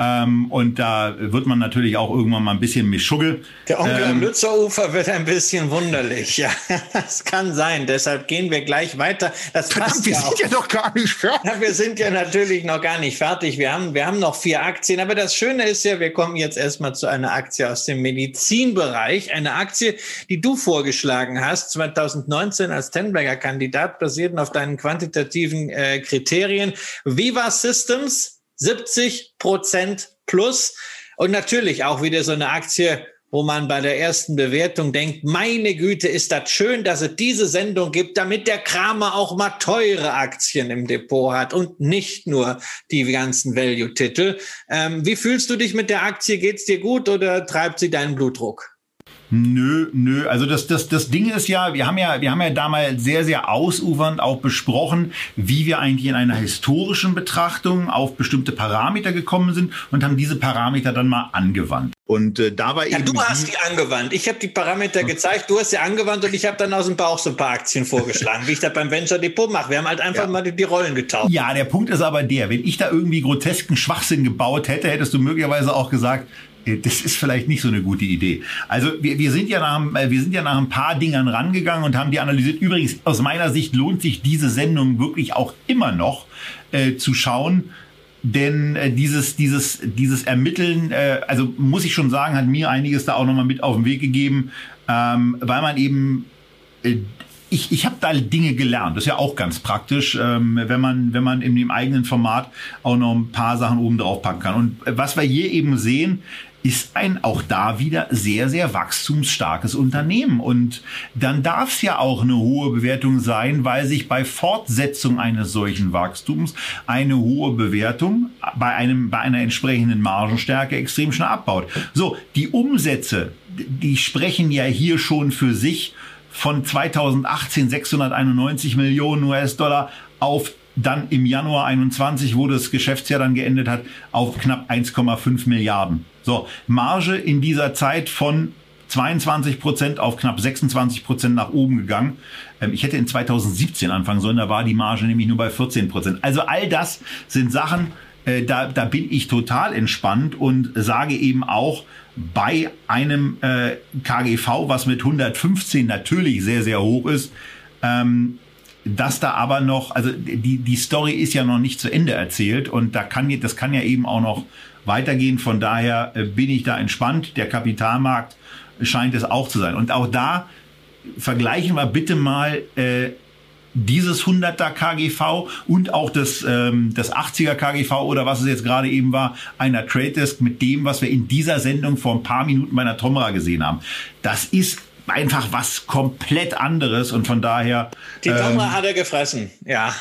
ähm, und da wird man natürlich auch irgendwann mal ein bisschen mischugge. Der Onkel ähm, am Lützerufer wird ein bisschen wunderlich. Ja, das kann sein. Deshalb gehen wir gleich weiter. Das Verdammt, wir ja sind ja noch gar nicht fertig. Ja, wir sind ja natürlich noch gar nicht fertig. Wir haben, wir haben noch vier Aktien. Aber das Schöne ist ja, wir kommen jetzt erstmal zu einer Aktie aus dem Medizinbereich. Eine Aktie, die du vorgeschlagen hast, 2019 als Tenberger-Kandidat, basierend auf deinen quantitativen äh, Kriterien. Viva Systems 70 Prozent plus. Und natürlich auch wieder so eine Aktie, wo man bei der ersten Bewertung denkt, meine Güte, ist das schön, dass es diese Sendung gibt, damit der Kramer auch mal teure Aktien im Depot hat und nicht nur die ganzen Value-Titel. Ähm, wie fühlst du dich mit der Aktie? Geht's dir gut oder treibt sie deinen Blutdruck? Nö, nö. Also das, das, das Ding ist ja, wir haben ja, wir haben ja damals sehr, sehr ausufernd auch besprochen, wie wir eigentlich in einer historischen Betrachtung auf bestimmte Parameter gekommen sind und haben diese Parameter dann mal angewandt. Und äh, da war ja, eben. Du hast die angewandt. Ich habe die Parameter hm. gezeigt, du hast sie angewandt und ich habe dann aus dem Bauch so ein paar Aktien vorgeschlagen, wie ich das beim Venture Depot mache. Wir haben halt einfach ja. mal die, die, Rollen getauscht. Ja, der Punkt ist aber der, wenn ich da irgendwie grotesken Schwachsinn gebaut hätte, hättest du möglicherweise auch gesagt, das ist vielleicht nicht so eine gute Idee. Also wir, wir, sind ja nach, äh, wir sind ja nach ein paar Dingern rangegangen und haben die analysiert. Übrigens, aus meiner Sicht lohnt sich diese Sendung wirklich auch immer noch äh, zu schauen. Denn äh, dieses, dieses, dieses Ermitteln, äh, also muss ich schon sagen, hat mir einiges da auch nochmal mit auf den Weg gegeben, ähm, weil man eben äh, ich, ich habe da Dinge gelernt. Das ist ja auch ganz praktisch, ähm, wenn man wenn man in dem eigenen Format auch noch ein paar Sachen oben drauf packen kann. Und was wir hier eben sehen, ist ein auch da wieder sehr, sehr wachstumsstarkes Unternehmen. Und dann darf es ja auch eine hohe Bewertung sein, weil sich bei Fortsetzung eines solchen Wachstums eine hohe Bewertung bei einem, bei einer entsprechenden Margenstärke extrem schnell abbaut. So, die Umsätze, die sprechen ja hier schon für sich von 2018 691 Millionen US-Dollar auf dann im Januar 21, wo das Geschäftsjahr dann geendet hat, auf knapp 1,5 Milliarden. So, Marge in dieser Zeit von 22 Prozent auf knapp 26 Prozent nach oben gegangen. Ähm, ich hätte in 2017 anfangen sollen, da war die Marge nämlich nur bei 14 Prozent. Also all das sind Sachen, äh, da, da bin ich total entspannt und sage eben auch, bei einem äh, KGV, was mit 115 natürlich sehr, sehr hoch ist, ähm, dass da aber noch, also die, die Story ist ja noch nicht zu Ende erzählt und da kann, das kann ja eben auch noch weitergehen. Von daher äh, bin ich da entspannt. Der Kapitalmarkt scheint es auch zu sein. Und auch da vergleichen wir bitte mal äh, dieses 100er KGV und auch das, ähm, das 80er KGV oder was es jetzt gerade eben war, einer Trade Desk mit dem, was wir in dieser Sendung vor ein paar Minuten bei der Tomra gesehen haben. Das ist einfach was komplett anderes und von daher. Die Tomra ähm, hat er gefressen, ja.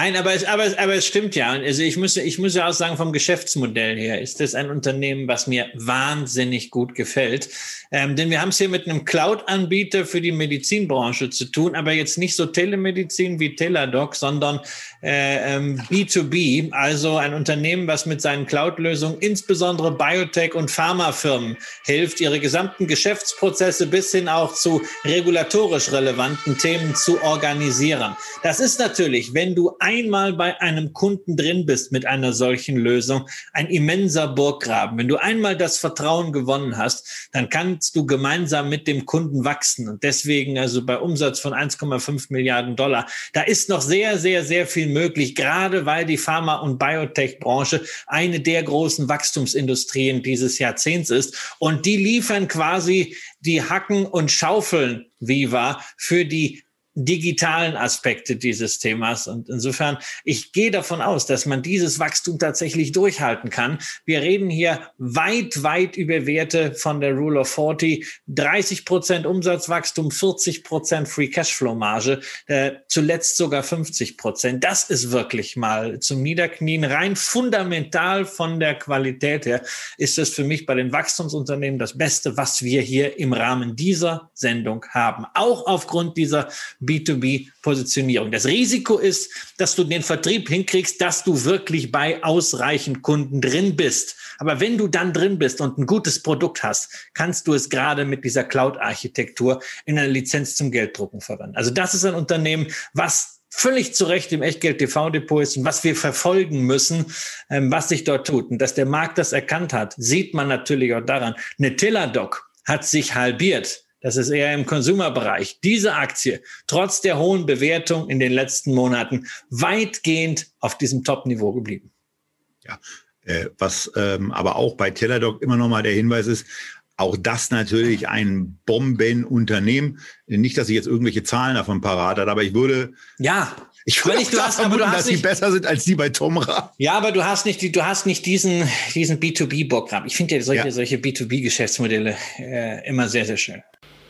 Nein, aber es, aber, aber es stimmt ja. Also ich muss, ich muss ja auch sagen, vom Geschäftsmodell her ist das ein Unternehmen, was mir wahnsinnig gut gefällt. Ähm, denn wir haben es hier mit einem Cloud-Anbieter für die Medizinbranche zu tun, aber jetzt nicht so Telemedizin wie Teladoc, sondern äh, ähm, B2B, also ein Unternehmen, was mit seinen Cloud-Lösungen insbesondere Biotech- und Pharmafirmen hilft, ihre gesamten Geschäftsprozesse bis hin auch zu regulatorisch relevanten Themen zu organisieren. Das ist natürlich, wenn du einmal bei einem Kunden drin bist mit einer solchen Lösung, ein immenser Burggraben. Wenn du einmal das Vertrauen gewonnen hast, dann kannst du gemeinsam mit dem Kunden wachsen. Und deswegen also bei Umsatz von 1,5 Milliarden Dollar, da ist noch sehr, sehr, sehr viel möglich, gerade weil die Pharma- und Biotech-Branche eine der großen Wachstumsindustrien dieses Jahrzehnts ist. Und die liefern quasi die Hacken und Schaufeln Viva für die digitalen Aspekte dieses Themas. Und insofern, ich gehe davon aus, dass man dieses Wachstum tatsächlich durchhalten kann. Wir reden hier weit, weit über Werte von der Rule of 40. 30 Prozent Umsatzwachstum, 40 Prozent Free Cashflow Marge, äh, zuletzt sogar 50 Prozent. Das ist wirklich mal zum Niederknien. Rein fundamental von der Qualität her ist es für mich bei den Wachstumsunternehmen das Beste, was wir hier im Rahmen dieser Sendung haben. Auch aufgrund dieser B2B-Positionierung. Das Risiko ist, dass du den Vertrieb hinkriegst, dass du wirklich bei ausreichend Kunden drin bist. Aber wenn du dann drin bist und ein gutes Produkt hast, kannst du es gerade mit dieser Cloud-Architektur in einer Lizenz zum Gelddrucken verwenden. Also das ist ein Unternehmen, was völlig zu Recht im Echtgeld-TV-Depot ist und was wir verfolgen müssen, ähm, was sich dort tut. Und dass der Markt das erkannt hat, sieht man natürlich auch daran. Eine Teladoc hat sich halbiert das ist eher im Konsumerbereich. Diese Aktie, trotz der hohen Bewertung in den letzten Monaten, weitgehend auf diesem Top-Niveau geblieben. Ja, äh, was ähm, aber auch bei Teladoc immer noch mal der Hinweis ist, auch das natürlich ein Bombenunternehmen. Nicht, dass ich jetzt irgendwelche Zahlen davon parat habe, aber ich würde. Ja. Ich würde nicht, du hast, vermuten, aber du dass sie besser sind als die bei Tomra. Ja, aber du hast nicht, du hast nicht diesen, diesen B2B-Bock. Ich finde ja solche, ja. solche B2B-Geschäftsmodelle äh, immer sehr, sehr schön.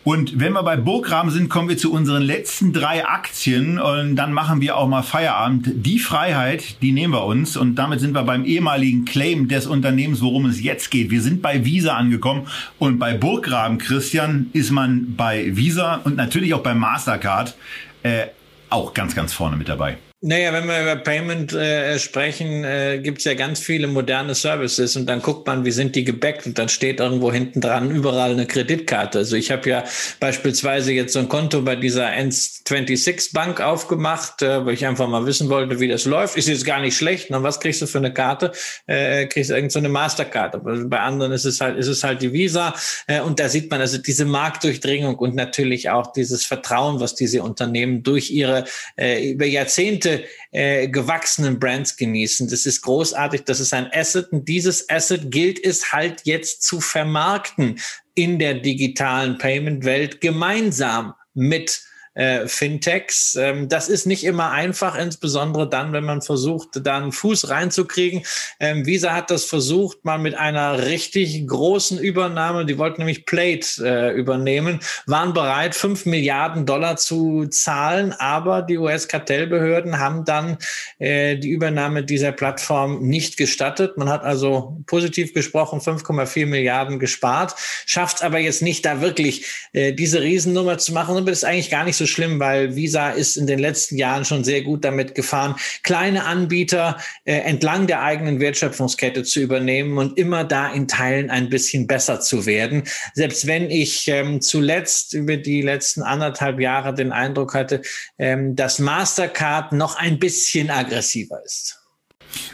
Und wenn wir bei Burggraben sind, kommen wir zu unseren letzten drei Aktien und dann machen wir auch mal Feierabend. Die Freiheit, die nehmen wir uns und damit sind wir beim ehemaligen Claim des Unternehmens, worum es jetzt geht. Wir sind bei Visa angekommen und bei Burggraben, Christian, ist man bei Visa und natürlich auch bei Mastercard äh, auch ganz, ganz vorne mit dabei. Naja, wenn wir über Payment äh, sprechen, äh, gibt es ja ganz viele moderne Services und dann guckt man, wie sind die gebackt und dann steht irgendwo hinten dran überall eine Kreditkarte. Also ich habe ja beispielsweise jetzt so ein Konto bei dieser N26 Bank aufgemacht, äh, weil ich einfach mal wissen wollte, wie das läuft. Ist jetzt gar nicht schlecht. Na, was kriegst du für eine Karte? Äh, kriegst du irgendeine so Mastercard. Aber bei anderen ist es halt, ist es halt die Visa. Äh, und da sieht man also diese Marktdurchdringung und natürlich auch dieses Vertrauen, was diese Unternehmen durch ihre äh, über Jahrzehnte bestimmte äh, gewachsenen Brands genießen. Das ist großartig, das ist ein Asset und dieses Asset gilt es halt jetzt zu vermarkten in der digitalen Payment-Welt gemeinsam mit äh, Fintechs. Ähm, das ist nicht immer einfach, insbesondere dann, wenn man versucht, da einen Fuß reinzukriegen. Ähm, Visa hat das versucht, mal mit einer richtig großen Übernahme, die wollten nämlich Plate äh, übernehmen, waren bereit, fünf Milliarden Dollar zu zahlen, aber die US-Kartellbehörden haben dann äh, die Übernahme dieser Plattform nicht gestattet. Man hat also positiv gesprochen 5,4 Milliarden gespart, schafft aber jetzt nicht da wirklich äh, diese Riesennummer zu machen, aber das ist eigentlich gar nicht so schlimm, weil Visa ist in den letzten Jahren schon sehr gut damit gefahren, kleine Anbieter äh, entlang der eigenen Wertschöpfungskette zu übernehmen und immer da in Teilen ein bisschen besser zu werden. Selbst wenn ich ähm, zuletzt über die letzten anderthalb Jahre den Eindruck hatte, ähm, dass Mastercard noch ein bisschen aggressiver ist.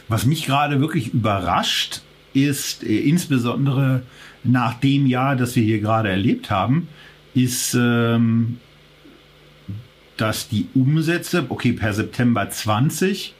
Was mich gerade wirklich überrascht, ist äh, insbesondere nach dem Jahr, das wir hier gerade erlebt haben, ist ähm, dass die Umsätze, okay, per September 20,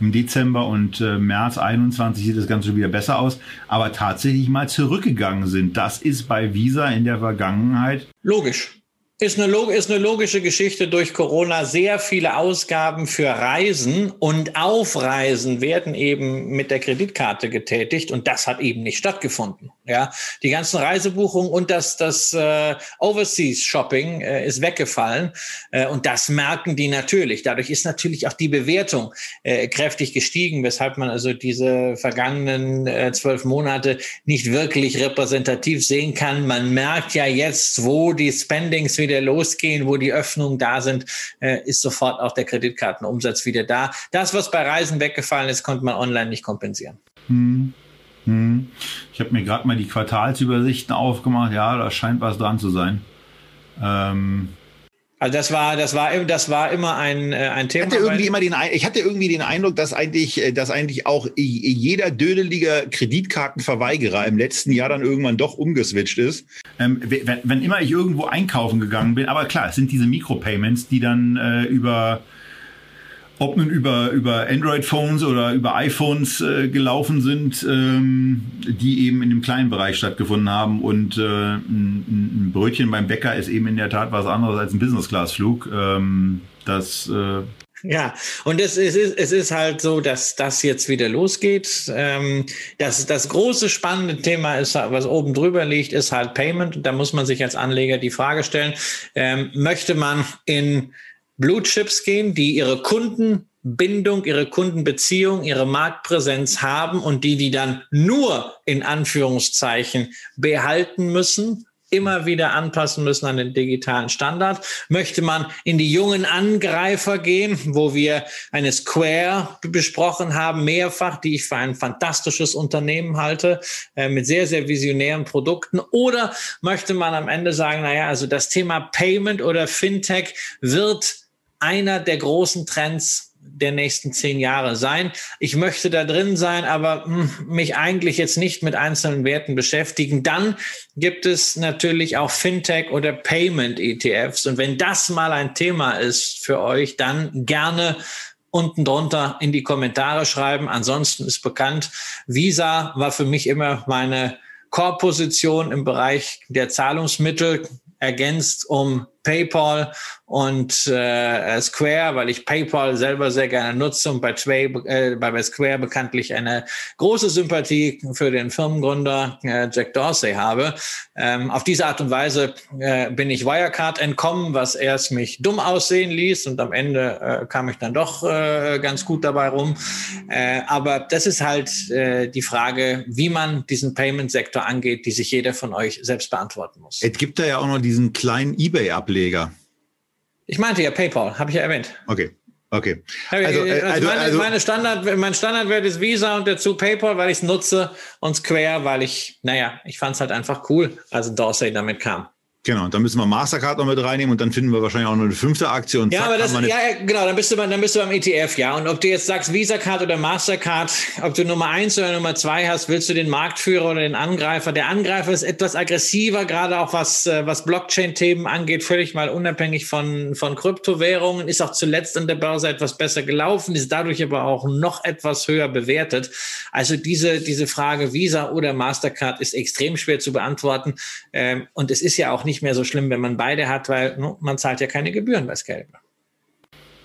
im Dezember und äh, März 21 sieht das Ganze schon wieder besser aus, aber tatsächlich mal zurückgegangen sind. Das ist bei Visa in der Vergangenheit. Logisch. Ist eine, ist eine logische Geschichte durch Corona. Sehr viele Ausgaben für Reisen und Aufreisen werden eben mit der Kreditkarte getätigt und das hat eben nicht stattgefunden. Ja, die ganzen Reisebuchungen und das, das äh, Overseas Shopping äh, ist weggefallen äh, und das merken die natürlich. Dadurch ist natürlich auch die Bewertung äh, kräftig gestiegen, weshalb man also diese vergangenen äh, zwölf Monate nicht wirklich repräsentativ sehen kann. Man merkt ja jetzt, wo die Spendings wieder losgehen, wo die Öffnungen da sind, äh, ist sofort auch der Kreditkartenumsatz wieder da. Das, was bei Reisen weggefallen ist, konnte man online nicht kompensieren. Hm. Hm. Ich habe mir gerade mal die Quartalsübersichten aufgemacht. Ja, da scheint was dran zu sein. Ähm, also das war, das war, das war immer ein, äh, ein Thema. Ich hatte irgendwie immer den, ich hatte irgendwie den Eindruck, dass eigentlich, äh, dass eigentlich auch jeder dödelige Kreditkartenverweigerer im letzten Jahr dann irgendwann doch umgeswitcht ist. Ähm, wenn, wenn immer ich irgendwo einkaufen gegangen bin, aber klar, es sind diese Mikropayments, die dann äh, über ob nun über, über Android-Phones oder über iPhones äh, gelaufen sind, ähm, die eben in dem kleinen Bereich stattgefunden haben. Und äh, ein, ein Brötchen beim Bäcker ist eben in der Tat was anderes als ein Business-Class-Flug. Ähm, das äh ja, und es ist, es ist halt so, dass das jetzt wieder losgeht. Ähm, das, das große spannende Thema ist, was oben drüber liegt, ist halt Payment. Da muss man sich als Anleger die Frage stellen, ähm, möchte man in Blue Chips gehen, die ihre Kundenbindung, ihre Kundenbeziehung, ihre Marktpräsenz haben und die, die dann nur in Anführungszeichen behalten müssen, immer wieder anpassen müssen an den digitalen Standard. Möchte man in die jungen Angreifer gehen, wo wir eine Square besprochen haben, mehrfach, die ich für ein fantastisches Unternehmen halte, äh, mit sehr, sehr visionären Produkten. Oder möchte man am Ende sagen, naja, also das Thema Payment oder Fintech wird einer der großen Trends der nächsten zehn Jahre sein. Ich möchte da drin sein, aber hm, mich eigentlich jetzt nicht mit einzelnen Werten beschäftigen. Dann gibt es natürlich auch Fintech oder Payment ETFs. Und wenn das mal ein Thema ist für euch, dann gerne unten drunter in die Kommentare schreiben. Ansonsten ist bekannt, Visa war für mich immer meine Core-Position im Bereich der Zahlungsmittel ergänzt um PayPal und äh, Square, weil ich PayPal selber sehr gerne nutze und bei, Tway, äh, bei Square bekanntlich eine große Sympathie für den Firmengründer äh, Jack Dorsey habe. Ähm, auf diese Art und Weise äh, bin ich Wirecard entkommen, was erst mich dumm aussehen ließ und am Ende äh, kam ich dann doch äh, ganz gut dabei rum. Äh, aber das ist halt äh, die Frage, wie man diesen Payment-Sektor angeht, die sich jeder von euch selbst beantworten muss. Es gibt da ja auch noch diesen kleinen eBay-Ableger. Ich meinte ja PayPal, habe ich ja erwähnt. Okay. Okay. Also, äh, also, also, meine, also meine Standard, mein Standardwert ist Visa und dazu PayPal, weil ich es nutze und Square, weil ich, naja, ich fand es halt einfach cool, als Dorsey damit kam. Genau, dann müssen wir Mastercard noch mit reinnehmen und dann finden wir wahrscheinlich auch noch eine fünfte Aktie. Und ja, zack, aber das, ja, genau, dann bist, du, dann bist du beim ETF, ja. Und ob du jetzt sagst Visa Card oder Mastercard, ob du Nummer eins oder Nummer zwei hast, willst du den Marktführer oder den Angreifer? Der Angreifer ist etwas aggressiver, gerade auch was, äh, was Blockchain-Themen angeht, völlig mal unabhängig von, von Kryptowährungen, ist auch zuletzt an der Börse etwas besser gelaufen, ist dadurch aber auch noch etwas höher bewertet. Also diese, diese Frage Visa oder Mastercard ist extrem schwer zu beantworten. Ähm, und es ist ja auch nicht nicht mehr so schlimm, wenn man beide hat, weil no, man zahlt ja keine Gebühren bei Scalp.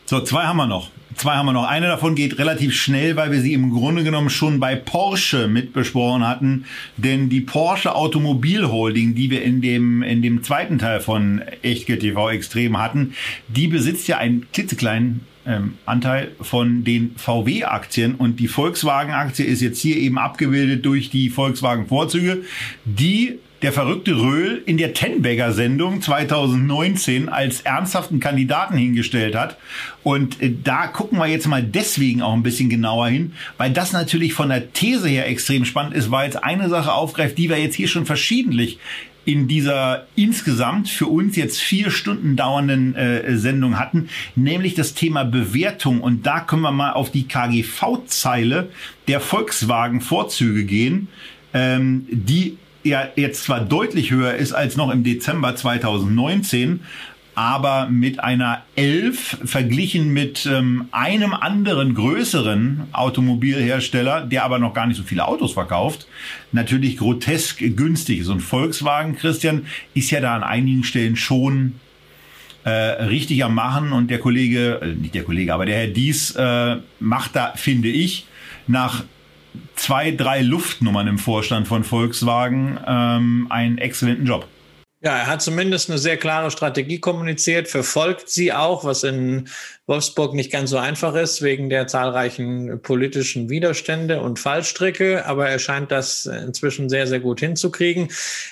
So, zwei haben wir noch. Zwei haben wir noch. Eine davon geht relativ schnell, weil wir sie im Grunde genommen schon bei Porsche mitbesprochen hatten. Denn die Porsche Automobil Holding, die wir in dem, in dem zweiten Teil von Echtgeld TV Extrem hatten, die besitzt ja einen klitzekleinen ähm, Anteil von den VW-Aktien und die Volkswagen-Aktie ist jetzt hier eben abgebildet durch die Volkswagen-Vorzüge, die der verrückte Röhl in der Tenbagger-Sendung 2019 als ernsthaften Kandidaten hingestellt hat. Und äh, da gucken wir jetzt mal deswegen auch ein bisschen genauer hin, weil das natürlich von der These her extrem spannend ist, weil es eine Sache aufgreift, die wir jetzt hier schon verschiedentlich in dieser insgesamt für uns jetzt vier Stunden dauernden äh, Sendung hatten, nämlich das Thema Bewertung. Und da können wir mal auf die KGV-Zeile der Volkswagen-Vorzüge gehen, ähm, die ja jetzt zwar deutlich höher ist als noch im Dezember 2019, aber mit einer 11 verglichen mit ähm, einem anderen größeren Automobilhersteller, der aber noch gar nicht so viele Autos verkauft, natürlich grotesk günstig ist. Und Volkswagen, Christian, ist ja da an einigen Stellen schon äh, richtig am Machen und der Kollege, äh, nicht der Kollege, aber der Herr Dies äh, macht da, finde ich, nach zwei, drei Luftnummern im Vorstand von Volkswagen ähm, einen exzellenten Job. Ja, er hat zumindest eine sehr klare Strategie kommuniziert, verfolgt sie auch, was in Wolfsburg nicht ganz so einfach ist, wegen der zahlreichen politischen Widerstände und Fallstricke, aber er scheint das inzwischen sehr, sehr gut hinzukriegen.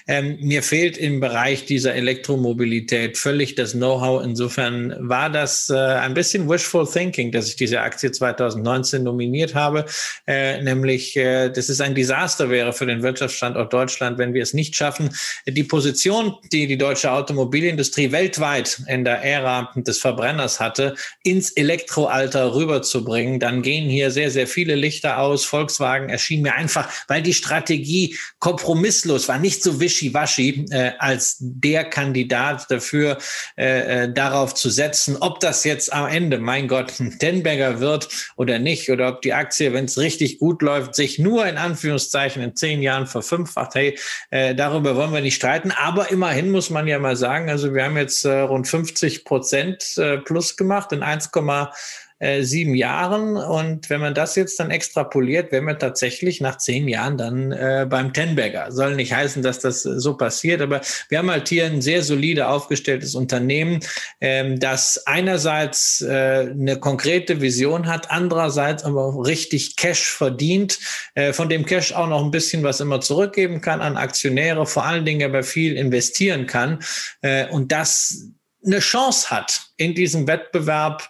Ähm, mir fehlt im Bereich dieser Elektromobilität völlig das Know-how. Insofern war das äh, ein bisschen wishful thinking, dass ich diese Aktie 2019 nominiert habe, äh, nämlich, äh, dass es ein Desaster wäre für den Wirtschaftsstandort Deutschland, wenn wir es nicht schaffen, die Position, die die deutsche Automobilindustrie weltweit in der Ära des Verbrenners hatte, ins Elektroalter rüberzubringen, dann gehen hier sehr, sehr viele Lichter aus. Volkswagen erschien mir einfach, weil die Strategie kompromisslos war, nicht so wischiwaschi äh, als der Kandidat dafür, äh, äh, darauf zu setzen, ob das jetzt am Ende, mein Gott, ein Tenberger wird oder nicht, oder ob die Aktie, wenn es richtig gut läuft, sich nur in Anführungszeichen in zehn Jahren verfünffacht. Hey, äh, darüber wollen wir nicht streiten. Aber immerhin muss man ja mal sagen, also wir haben jetzt äh, rund 50 Prozent äh, plus gemacht in 1,7 Jahren. Und wenn man das jetzt dann extrapoliert, wären wir tatsächlich nach zehn Jahren dann äh, beim Tenberger. Soll nicht heißen, dass das so passiert, aber wir haben halt hier ein sehr solide aufgestelltes Unternehmen, ähm, das einerseits äh, eine konkrete Vision hat, andererseits aber auch richtig Cash verdient, äh, von dem Cash auch noch ein bisschen was immer zurückgeben kann an Aktionäre, vor allen Dingen aber viel investieren kann. Äh, und das eine Chance hat in diesem Wettbewerb,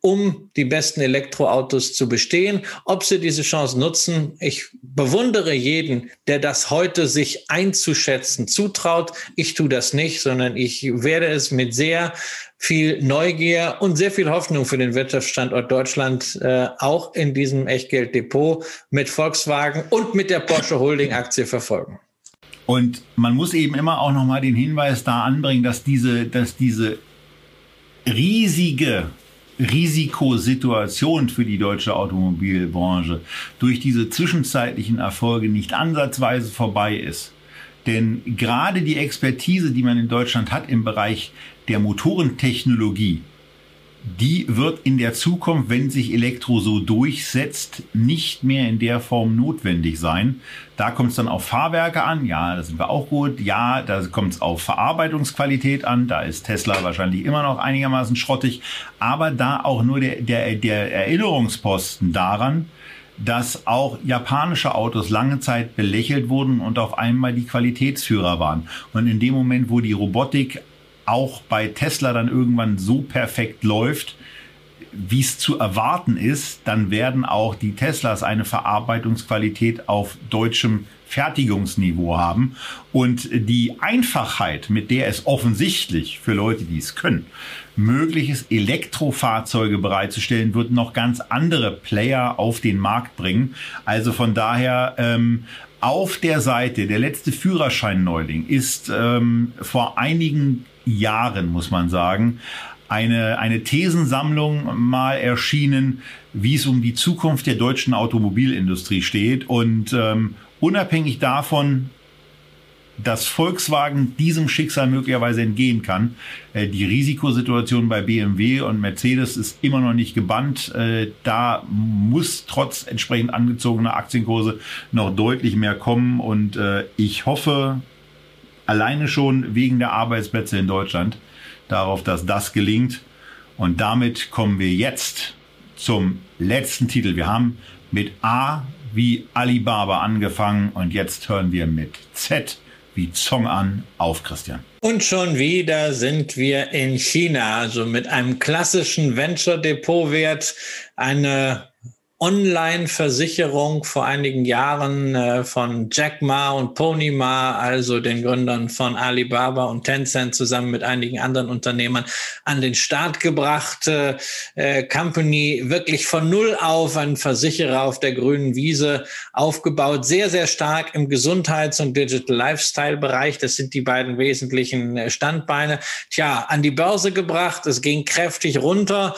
um die besten Elektroautos zu bestehen. Ob sie diese Chance nutzen, ich bewundere jeden, der das heute sich einzuschätzen zutraut. Ich tue das nicht, sondern ich werde es mit sehr viel Neugier und sehr viel Hoffnung für den Wirtschaftsstandort Deutschland äh, auch in diesem Echtgelddepot mit Volkswagen und mit der Porsche Holding Aktie verfolgen. Und man muss eben immer auch nochmal den Hinweis da anbringen, dass diese, dass diese riesige Risikosituation für die deutsche Automobilbranche durch diese zwischenzeitlichen Erfolge nicht ansatzweise vorbei ist. Denn gerade die Expertise, die man in Deutschland hat im Bereich der Motorentechnologie, die wird in der Zukunft, wenn sich Elektro so durchsetzt, nicht mehr in der Form notwendig sein. Da kommt es dann auf Fahrwerke an, ja, da sind wir auch gut. Ja, da kommt es auf Verarbeitungsqualität an, da ist Tesla wahrscheinlich immer noch einigermaßen schrottig, aber da auch nur der, der, der Erinnerungsposten daran, dass auch japanische Autos lange Zeit belächelt wurden und auf einmal die Qualitätsführer waren. Und in dem Moment, wo die Robotik auch bei Tesla dann irgendwann so perfekt läuft, wie es zu erwarten ist, dann werden auch die Teslas eine Verarbeitungsqualität auf deutschem Fertigungsniveau haben. Und die Einfachheit, mit der es offensichtlich für Leute, die es können, möglich ist, Elektrofahrzeuge bereitzustellen, wird noch ganz andere Player auf den Markt bringen. Also von daher ähm, auf der Seite, der letzte Führerschein-Neuling ist ähm, vor einigen Jahren, muss man sagen, eine, eine Thesensammlung mal erschienen, wie es um die Zukunft der deutschen Automobilindustrie steht. Und ähm, unabhängig davon, dass Volkswagen diesem Schicksal möglicherweise entgehen kann. Äh, die Risikosituation bei BMW und Mercedes ist immer noch nicht gebannt. Äh, da muss trotz entsprechend angezogener Aktienkurse noch deutlich mehr kommen. Und äh, ich hoffe, Alleine schon wegen der Arbeitsplätze in Deutschland darauf, dass das gelingt. Und damit kommen wir jetzt zum letzten Titel. Wir haben mit A wie Alibaba angefangen und jetzt hören wir mit Z wie Zong an auf Christian. Und schon wieder sind wir in China, also mit einem klassischen Venture Depot Wert, eine Online-Versicherung vor einigen Jahren äh, von Jack Ma und Pony Ma, also den Gründern von Alibaba und Tencent zusammen mit einigen anderen Unternehmern an den Start gebracht. Äh, Company wirklich von null auf, ein Versicherer auf der grünen Wiese aufgebaut, sehr, sehr stark im Gesundheits- und Digital Lifestyle-Bereich. Das sind die beiden wesentlichen äh, Standbeine. Tja, an die Börse gebracht, es ging kräftig runter.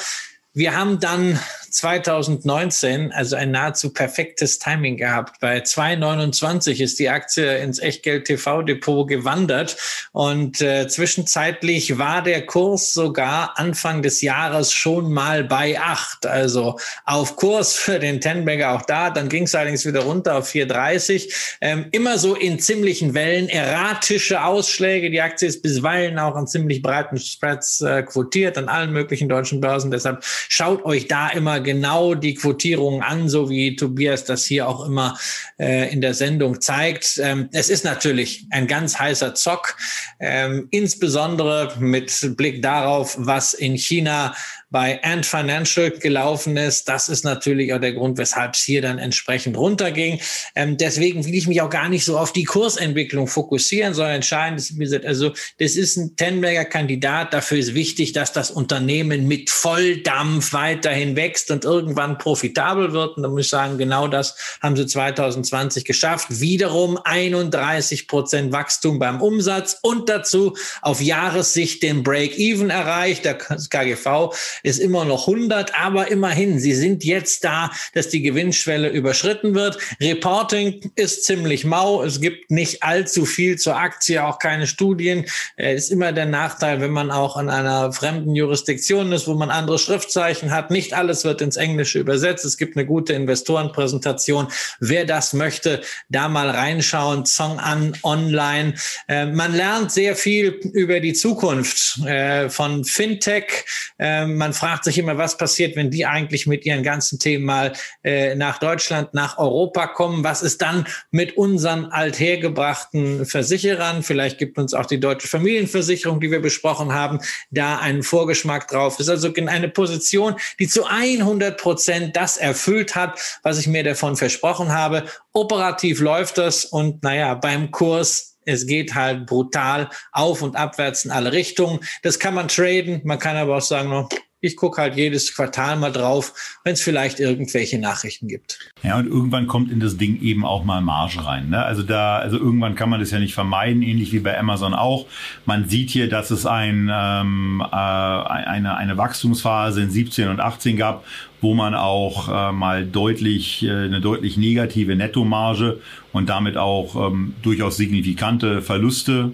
Wir haben dann 2019 also ein nahezu perfektes Timing gehabt. Bei 2,29 ist die Aktie ins Echtgeld TV Depot gewandert und äh, zwischenzeitlich war der Kurs sogar Anfang des Jahres schon mal bei 8. Also auf Kurs für den Tenbagger auch da. Dann ging es allerdings wieder runter auf 4,30. Ähm, immer so in ziemlichen Wellen, erratische Ausschläge. Die Aktie ist bisweilen auch an ziemlich breiten Spreads äh, quotiert an allen möglichen deutschen Börsen. Deshalb schaut euch da immer genau die Quotierungen an, so wie Tobias das hier auch immer äh, in der Sendung zeigt. Ähm, es ist natürlich ein ganz heißer Zock, ähm, insbesondere mit Blick darauf, was in China bei Ant Financial gelaufen ist. Das ist natürlich auch der Grund, weshalb es hier dann entsprechend runterging. Ähm, deswegen will ich mich auch gar nicht so auf die Kursentwicklung fokussieren, sondern entscheidend ist, wie gesagt, also das ist ein Tenberger Kandidat. Dafür ist wichtig, dass das Unternehmen mit Volldampf weiterhin wächst und irgendwann profitabel wird. Und da muss ich sagen, genau das haben sie 2020 geschafft. Wiederum 31 Prozent Wachstum beim Umsatz und dazu auf Jahressicht den Break-Even erreicht. Der KGV ist immer noch 100, aber immerhin, sie sind jetzt da, dass die Gewinnschwelle überschritten wird. Reporting ist ziemlich mau. Es gibt nicht allzu viel zur Aktie, auch keine Studien. Es ist immer der Nachteil, wenn man auch in einer fremden Jurisdiktion ist, wo man andere Schriftzeichen hat. Nicht alles wird ins Englische übersetzt. Es gibt eine gute Investorenpräsentation. Wer das möchte, da mal reinschauen. Song an online. Äh, man lernt sehr viel über die Zukunft äh, von Fintech. Ähm, man fragt sich immer, was passiert, wenn die eigentlich mit ihren ganzen Themen mal äh, nach Deutschland, nach Europa kommen? Was ist dann mit unseren althergebrachten Versicherern? Vielleicht gibt uns auch die deutsche Familienversicherung, die wir besprochen haben, da einen Vorgeschmack drauf. Das ist also eine Position, die zu 100 Prozent das erfüllt hat, was ich mir davon versprochen habe. Operativ läuft das und naja, beim Kurs es geht halt brutal auf und abwärts in alle Richtungen. Das kann man traden. Man kann aber auch sagen, ich gucke halt jedes Quartal mal drauf, wenn es vielleicht irgendwelche Nachrichten gibt. Ja, und irgendwann kommt in das Ding eben auch mal Marge rein. Ne? Also da, also irgendwann kann man das ja nicht vermeiden, ähnlich wie bei Amazon auch. Man sieht hier, dass es ein, ähm, äh, eine, eine Wachstumsphase in 17 und 18 gab, wo man auch äh, mal deutlich äh, eine deutlich negative Nettomarge und damit auch ähm, durchaus signifikante Verluste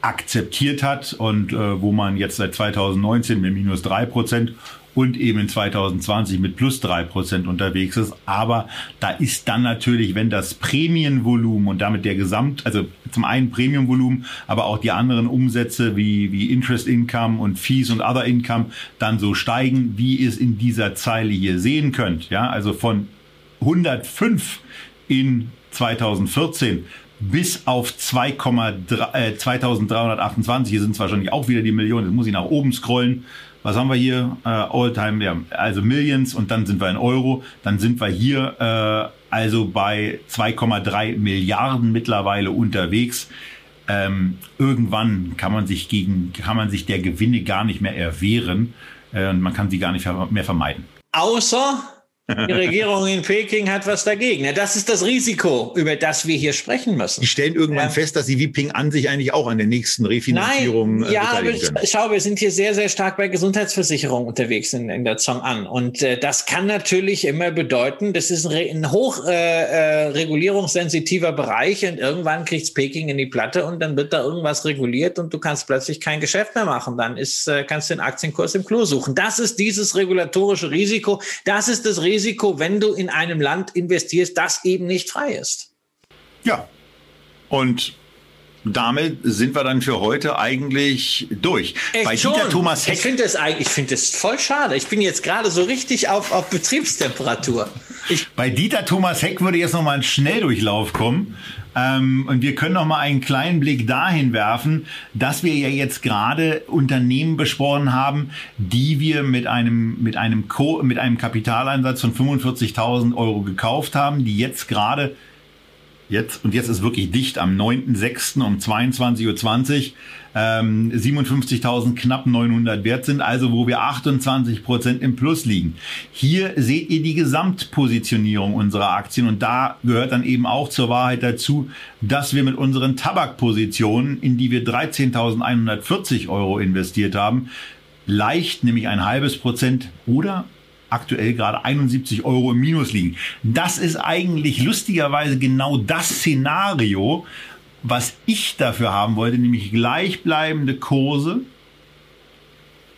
akzeptiert hat und äh, wo man jetzt seit 2019 mit minus drei Prozent und eben in 2020 mit plus drei Prozent unterwegs ist. Aber da ist dann natürlich, wenn das Prämienvolumen und damit der Gesamt, also zum einen Prämienvolumen, aber auch die anderen Umsätze wie, wie Interest Income und Fees und Other Income dann so steigen, wie ihr es in dieser Zeile hier sehen könnt. Ja, also von 105 in 2014 bis auf 2,3, äh, 2328, hier sind es wahrscheinlich auch wieder die Millionen, das muss ich nach oben scrollen, was haben wir hier? Äh, All-Time, ja, also Millions und dann sind wir in Euro. Dann sind wir hier äh, also bei 2,3 Milliarden mittlerweile unterwegs. Ähm, irgendwann kann man sich gegen, kann man sich der Gewinne gar nicht mehr erwehren äh, und man kann sie gar nicht mehr vermeiden. Außer die Regierung in Peking hat was dagegen. Ja, das ist das Risiko, über das wir hier sprechen müssen. Die stellen irgendwann ja. fest, dass sie wie Ping an sich eigentlich auch an der nächsten Refinanzierung Nein, äh, ja, aber ich, schau, wir sind hier sehr, sehr stark bei Gesundheitsversicherung unterwegs in, in der Zong an. Und äh, das kann natürlich immer bedeuten, das ist ein, ein hoch äh, äh, regulierungssensitiver Bereich und irgendwann kriegt's Peking in die Platte und dann wird da irgendwas reguliert und du kannst plötzlich kein Geschäft mehr machen. Dann ist, äh, kannst du den Aktienkurs im Klo suchen. Das ist dieses regulatorische Risiko. Das ist das Risiko, Risiko, wenn du in einem Land investierst, das eben nicht frei ist. Ja. Und damit sind wir dann für heute eigentlich durch. Echt Bei schon? Dieter Thomas Heck. Ich finde es eigentlich, ich finde es voll schade. Ich bin jetzt gerade so richtig auf, auf Betriebstemperatur. Ich Bei Dieter Thomas Heck würde jetzt noch mal ein Schnelldurchlauf kommen. Ähm, und wir können noch mal einen kleinen Blick dahin werfen, dass wir ja jetzt gerade Unternehmen besprochen haben, die wir mit einem, mit einem, Co mit einem Kapitaleinsatz von 45.000 Euro gekauft haben, die jetzt gerade jetzt, und jetzt ist wirklich dicht, am 9.6. um 22.20 Uhr ähm, 57.000 knapp 900 wert sind, also wo wir 28 Prozent im Plus liegen. Hier seht ihr die Gesamtpositionierung unserer Aktien und da gehört dann eben auch zur Wahrheit dazu, dass wir mit unseren Tabakpositionen, in die wir 13.140 Euro investiert haben, leicht, nämlich ein halbes Prozent oder aktuell gerade 71 Euro im Minus liegen. Das ist eigentlich lustigerweise genau das Szenario, was ich dafür haben wollte, nämlich gleichbleibende Kurse,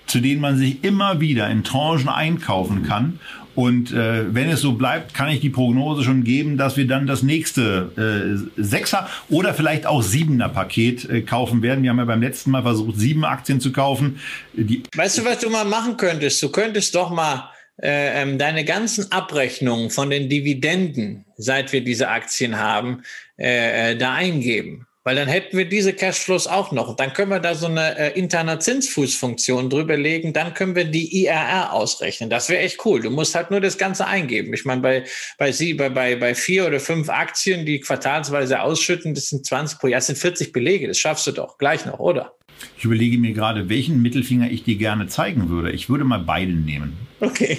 zu denen man sich immer wieder in Tranchen einkaufen kann. Und äh, wenn es so bleibt, kann ich die Prognose schon geben, dass wir dann das nächste äh, Sechser oder vielleicht auch Siebener Paket äh, kaufen werden. Wir haben ja beim letzten Mal versucht, sieben Aktien zu kaufen. Die weißt du, was du mal machen könntest? Du könntest doch mal äh, ähm, deine ganzen Abrechnungen von den Dividenden, seit wir diese Aktien haben, äh, äh, da eingeben. Weil dann hätten wir diese Cashflows auch noch. Dann können wir da so eine äh, interne Zinsfußfunktion drüber legen. Dann können wir die IRR ausrechnen. Das wäre echt cool. Du musst halt nur das Ganze eingeben. Ich meine, bei, bei Sie, bei, bei, bei vier oder fünf Aktien, die quartalsweise ausschütten, das sind 20 pro Jahr, das sind 40 Belege. Das schaffst du doch gleich noch, oder? Ich überlege mir gerade, welchen Mittelfinger ich dir gerne zeigen würde. Ich würde mal beiden nehmen. Okay.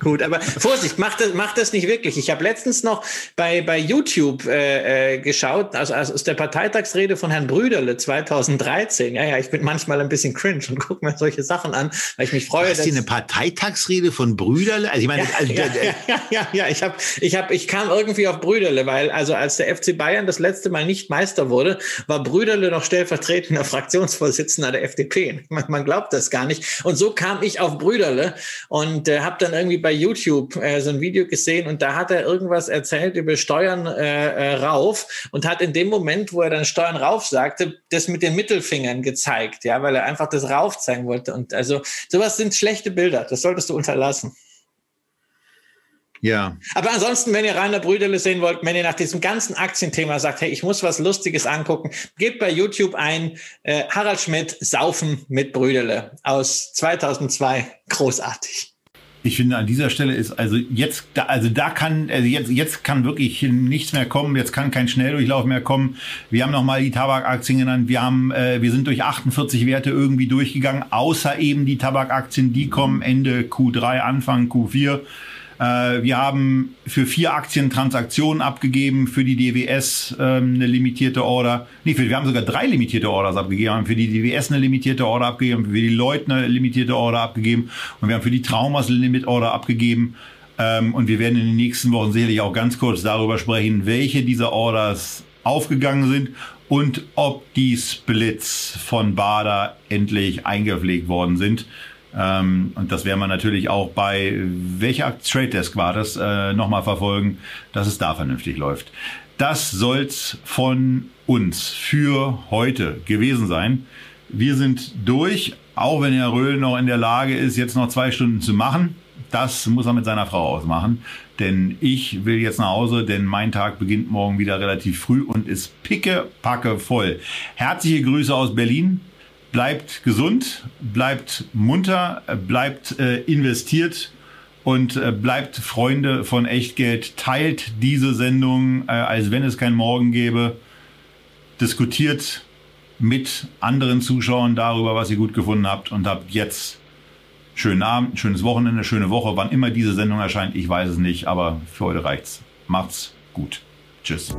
Gut, aber Vorsicht, mach das, mach das nicht wirklich. Ich habe letztens noch bei, bei YouTube äh, äh, geschaut, also, also aus der Parteitagsrede von Herrn Brüderle 2013. Ja, ja, ich bin manchmal ein bisschen cringe und gucke mir solche Sachen an, weil ich mich freue. Hast du eine Parteitagsrede von Brüderle? Also ich meine, ja, also, ja, ja, ja, ja, ich habe, ich habe, ich kam irgendwie auf Brüderle, weil also als der FC Bayern das letzte Mal nicht Meister wurde, war Brüderle noch stellvertretender Fraktionsvorsitzender der FDP. Man, man glaubt das gar nicht. Und so kam ich auf Brüderle und äh, habe dann irgendwie bei bei YouTube äh, so ein Video gesehen und da hat er irgendwas erzählt über Steuern äh, äh, rauf und hat in dem Moment, wo er dann Steuern rauf sagte, das mit den Mittelfingern gezeigt, ja, weil er einfach das rauf zeigen wollte. Und also sowas sind schlechte Bilder, das solltest du unterlassen. Ja. Aber ansonsten, wenn ihr Rainer Brüderle sehen wollt, wenn ihr nach diesem ganzen Aktienthema sagt, hey, ich muss was Lustiges angucken, gebt bei YouTube ein äh, Harald Schmidt Saufen mit Brüderle aus 2002. Großartig. Ich finde, an dieser Stelle ist also jetzt, da, also da kann, also jetzt, jetzt kann wirklich nichts mehr kommen. Jetzt kann kein Schnelldurchlauf mehr kommen. Wir haben nochmal die Tabakaktien genannt. Wir haben, äh, wir sind durch 48 Werte irgendwie durchgegangen, außer eben die Tabakaktien, die kommen Ende Q3, Anfang Q4. Äh, wir haben für vier Aktien Transaktionen abgegeben, für die DWS ähm, eine limitierte Order. Nee, für, wir haben sogar drei limitierte Orders abgegeben. Wir haben für die DWS eine limitierte Order abgegeben, für die Leute eine limitierte Order abgegeben und wir haben für die Traumas eine Limit Order abgegeben. Ähm, und wir werden in den nächsten Wochen sicherlich auch ganz kurz darüber sprechen, welche dieser Orders aufgegangen sind und ob die Splits von Bader endlich eingepflegt worden sind. Ähm, und das werden wir natürlich auch bei welcher Trade Desk war das äh, nochmal verfolgen, dass es da vernünftig läuft. Das soll's von uns für heute gewesen sein. Wir sind durch, auch wenn Herr Röhl noch in der Lage ist, jetzt noch zwei Stunden zu machen. Das muss er mit seiner Frau ausmachen. Denn ich will jetzt nach Hause, denn mein Tag beginnt morgen wieder relativ früh und ist picke, packe voll. Herzliche Grüße aus Berlin bleibt gesund, bleibt munter, bleibt äh, investiert und äh, bleibt Freunde von Echtgeld. Teilt diese Sendung, äh, als wenn es kein Morgen gäbe. Diskutiert mit anderen Zuschauern darüber, was ihr gut gefunden habt und habt jetzt schönen Abend, schönes Wochenende, schöne Woche. Wann immer diese Sendung erscheint, ich weiß es nicht, aber für heute reicht's. Macht's gut. Tschüss.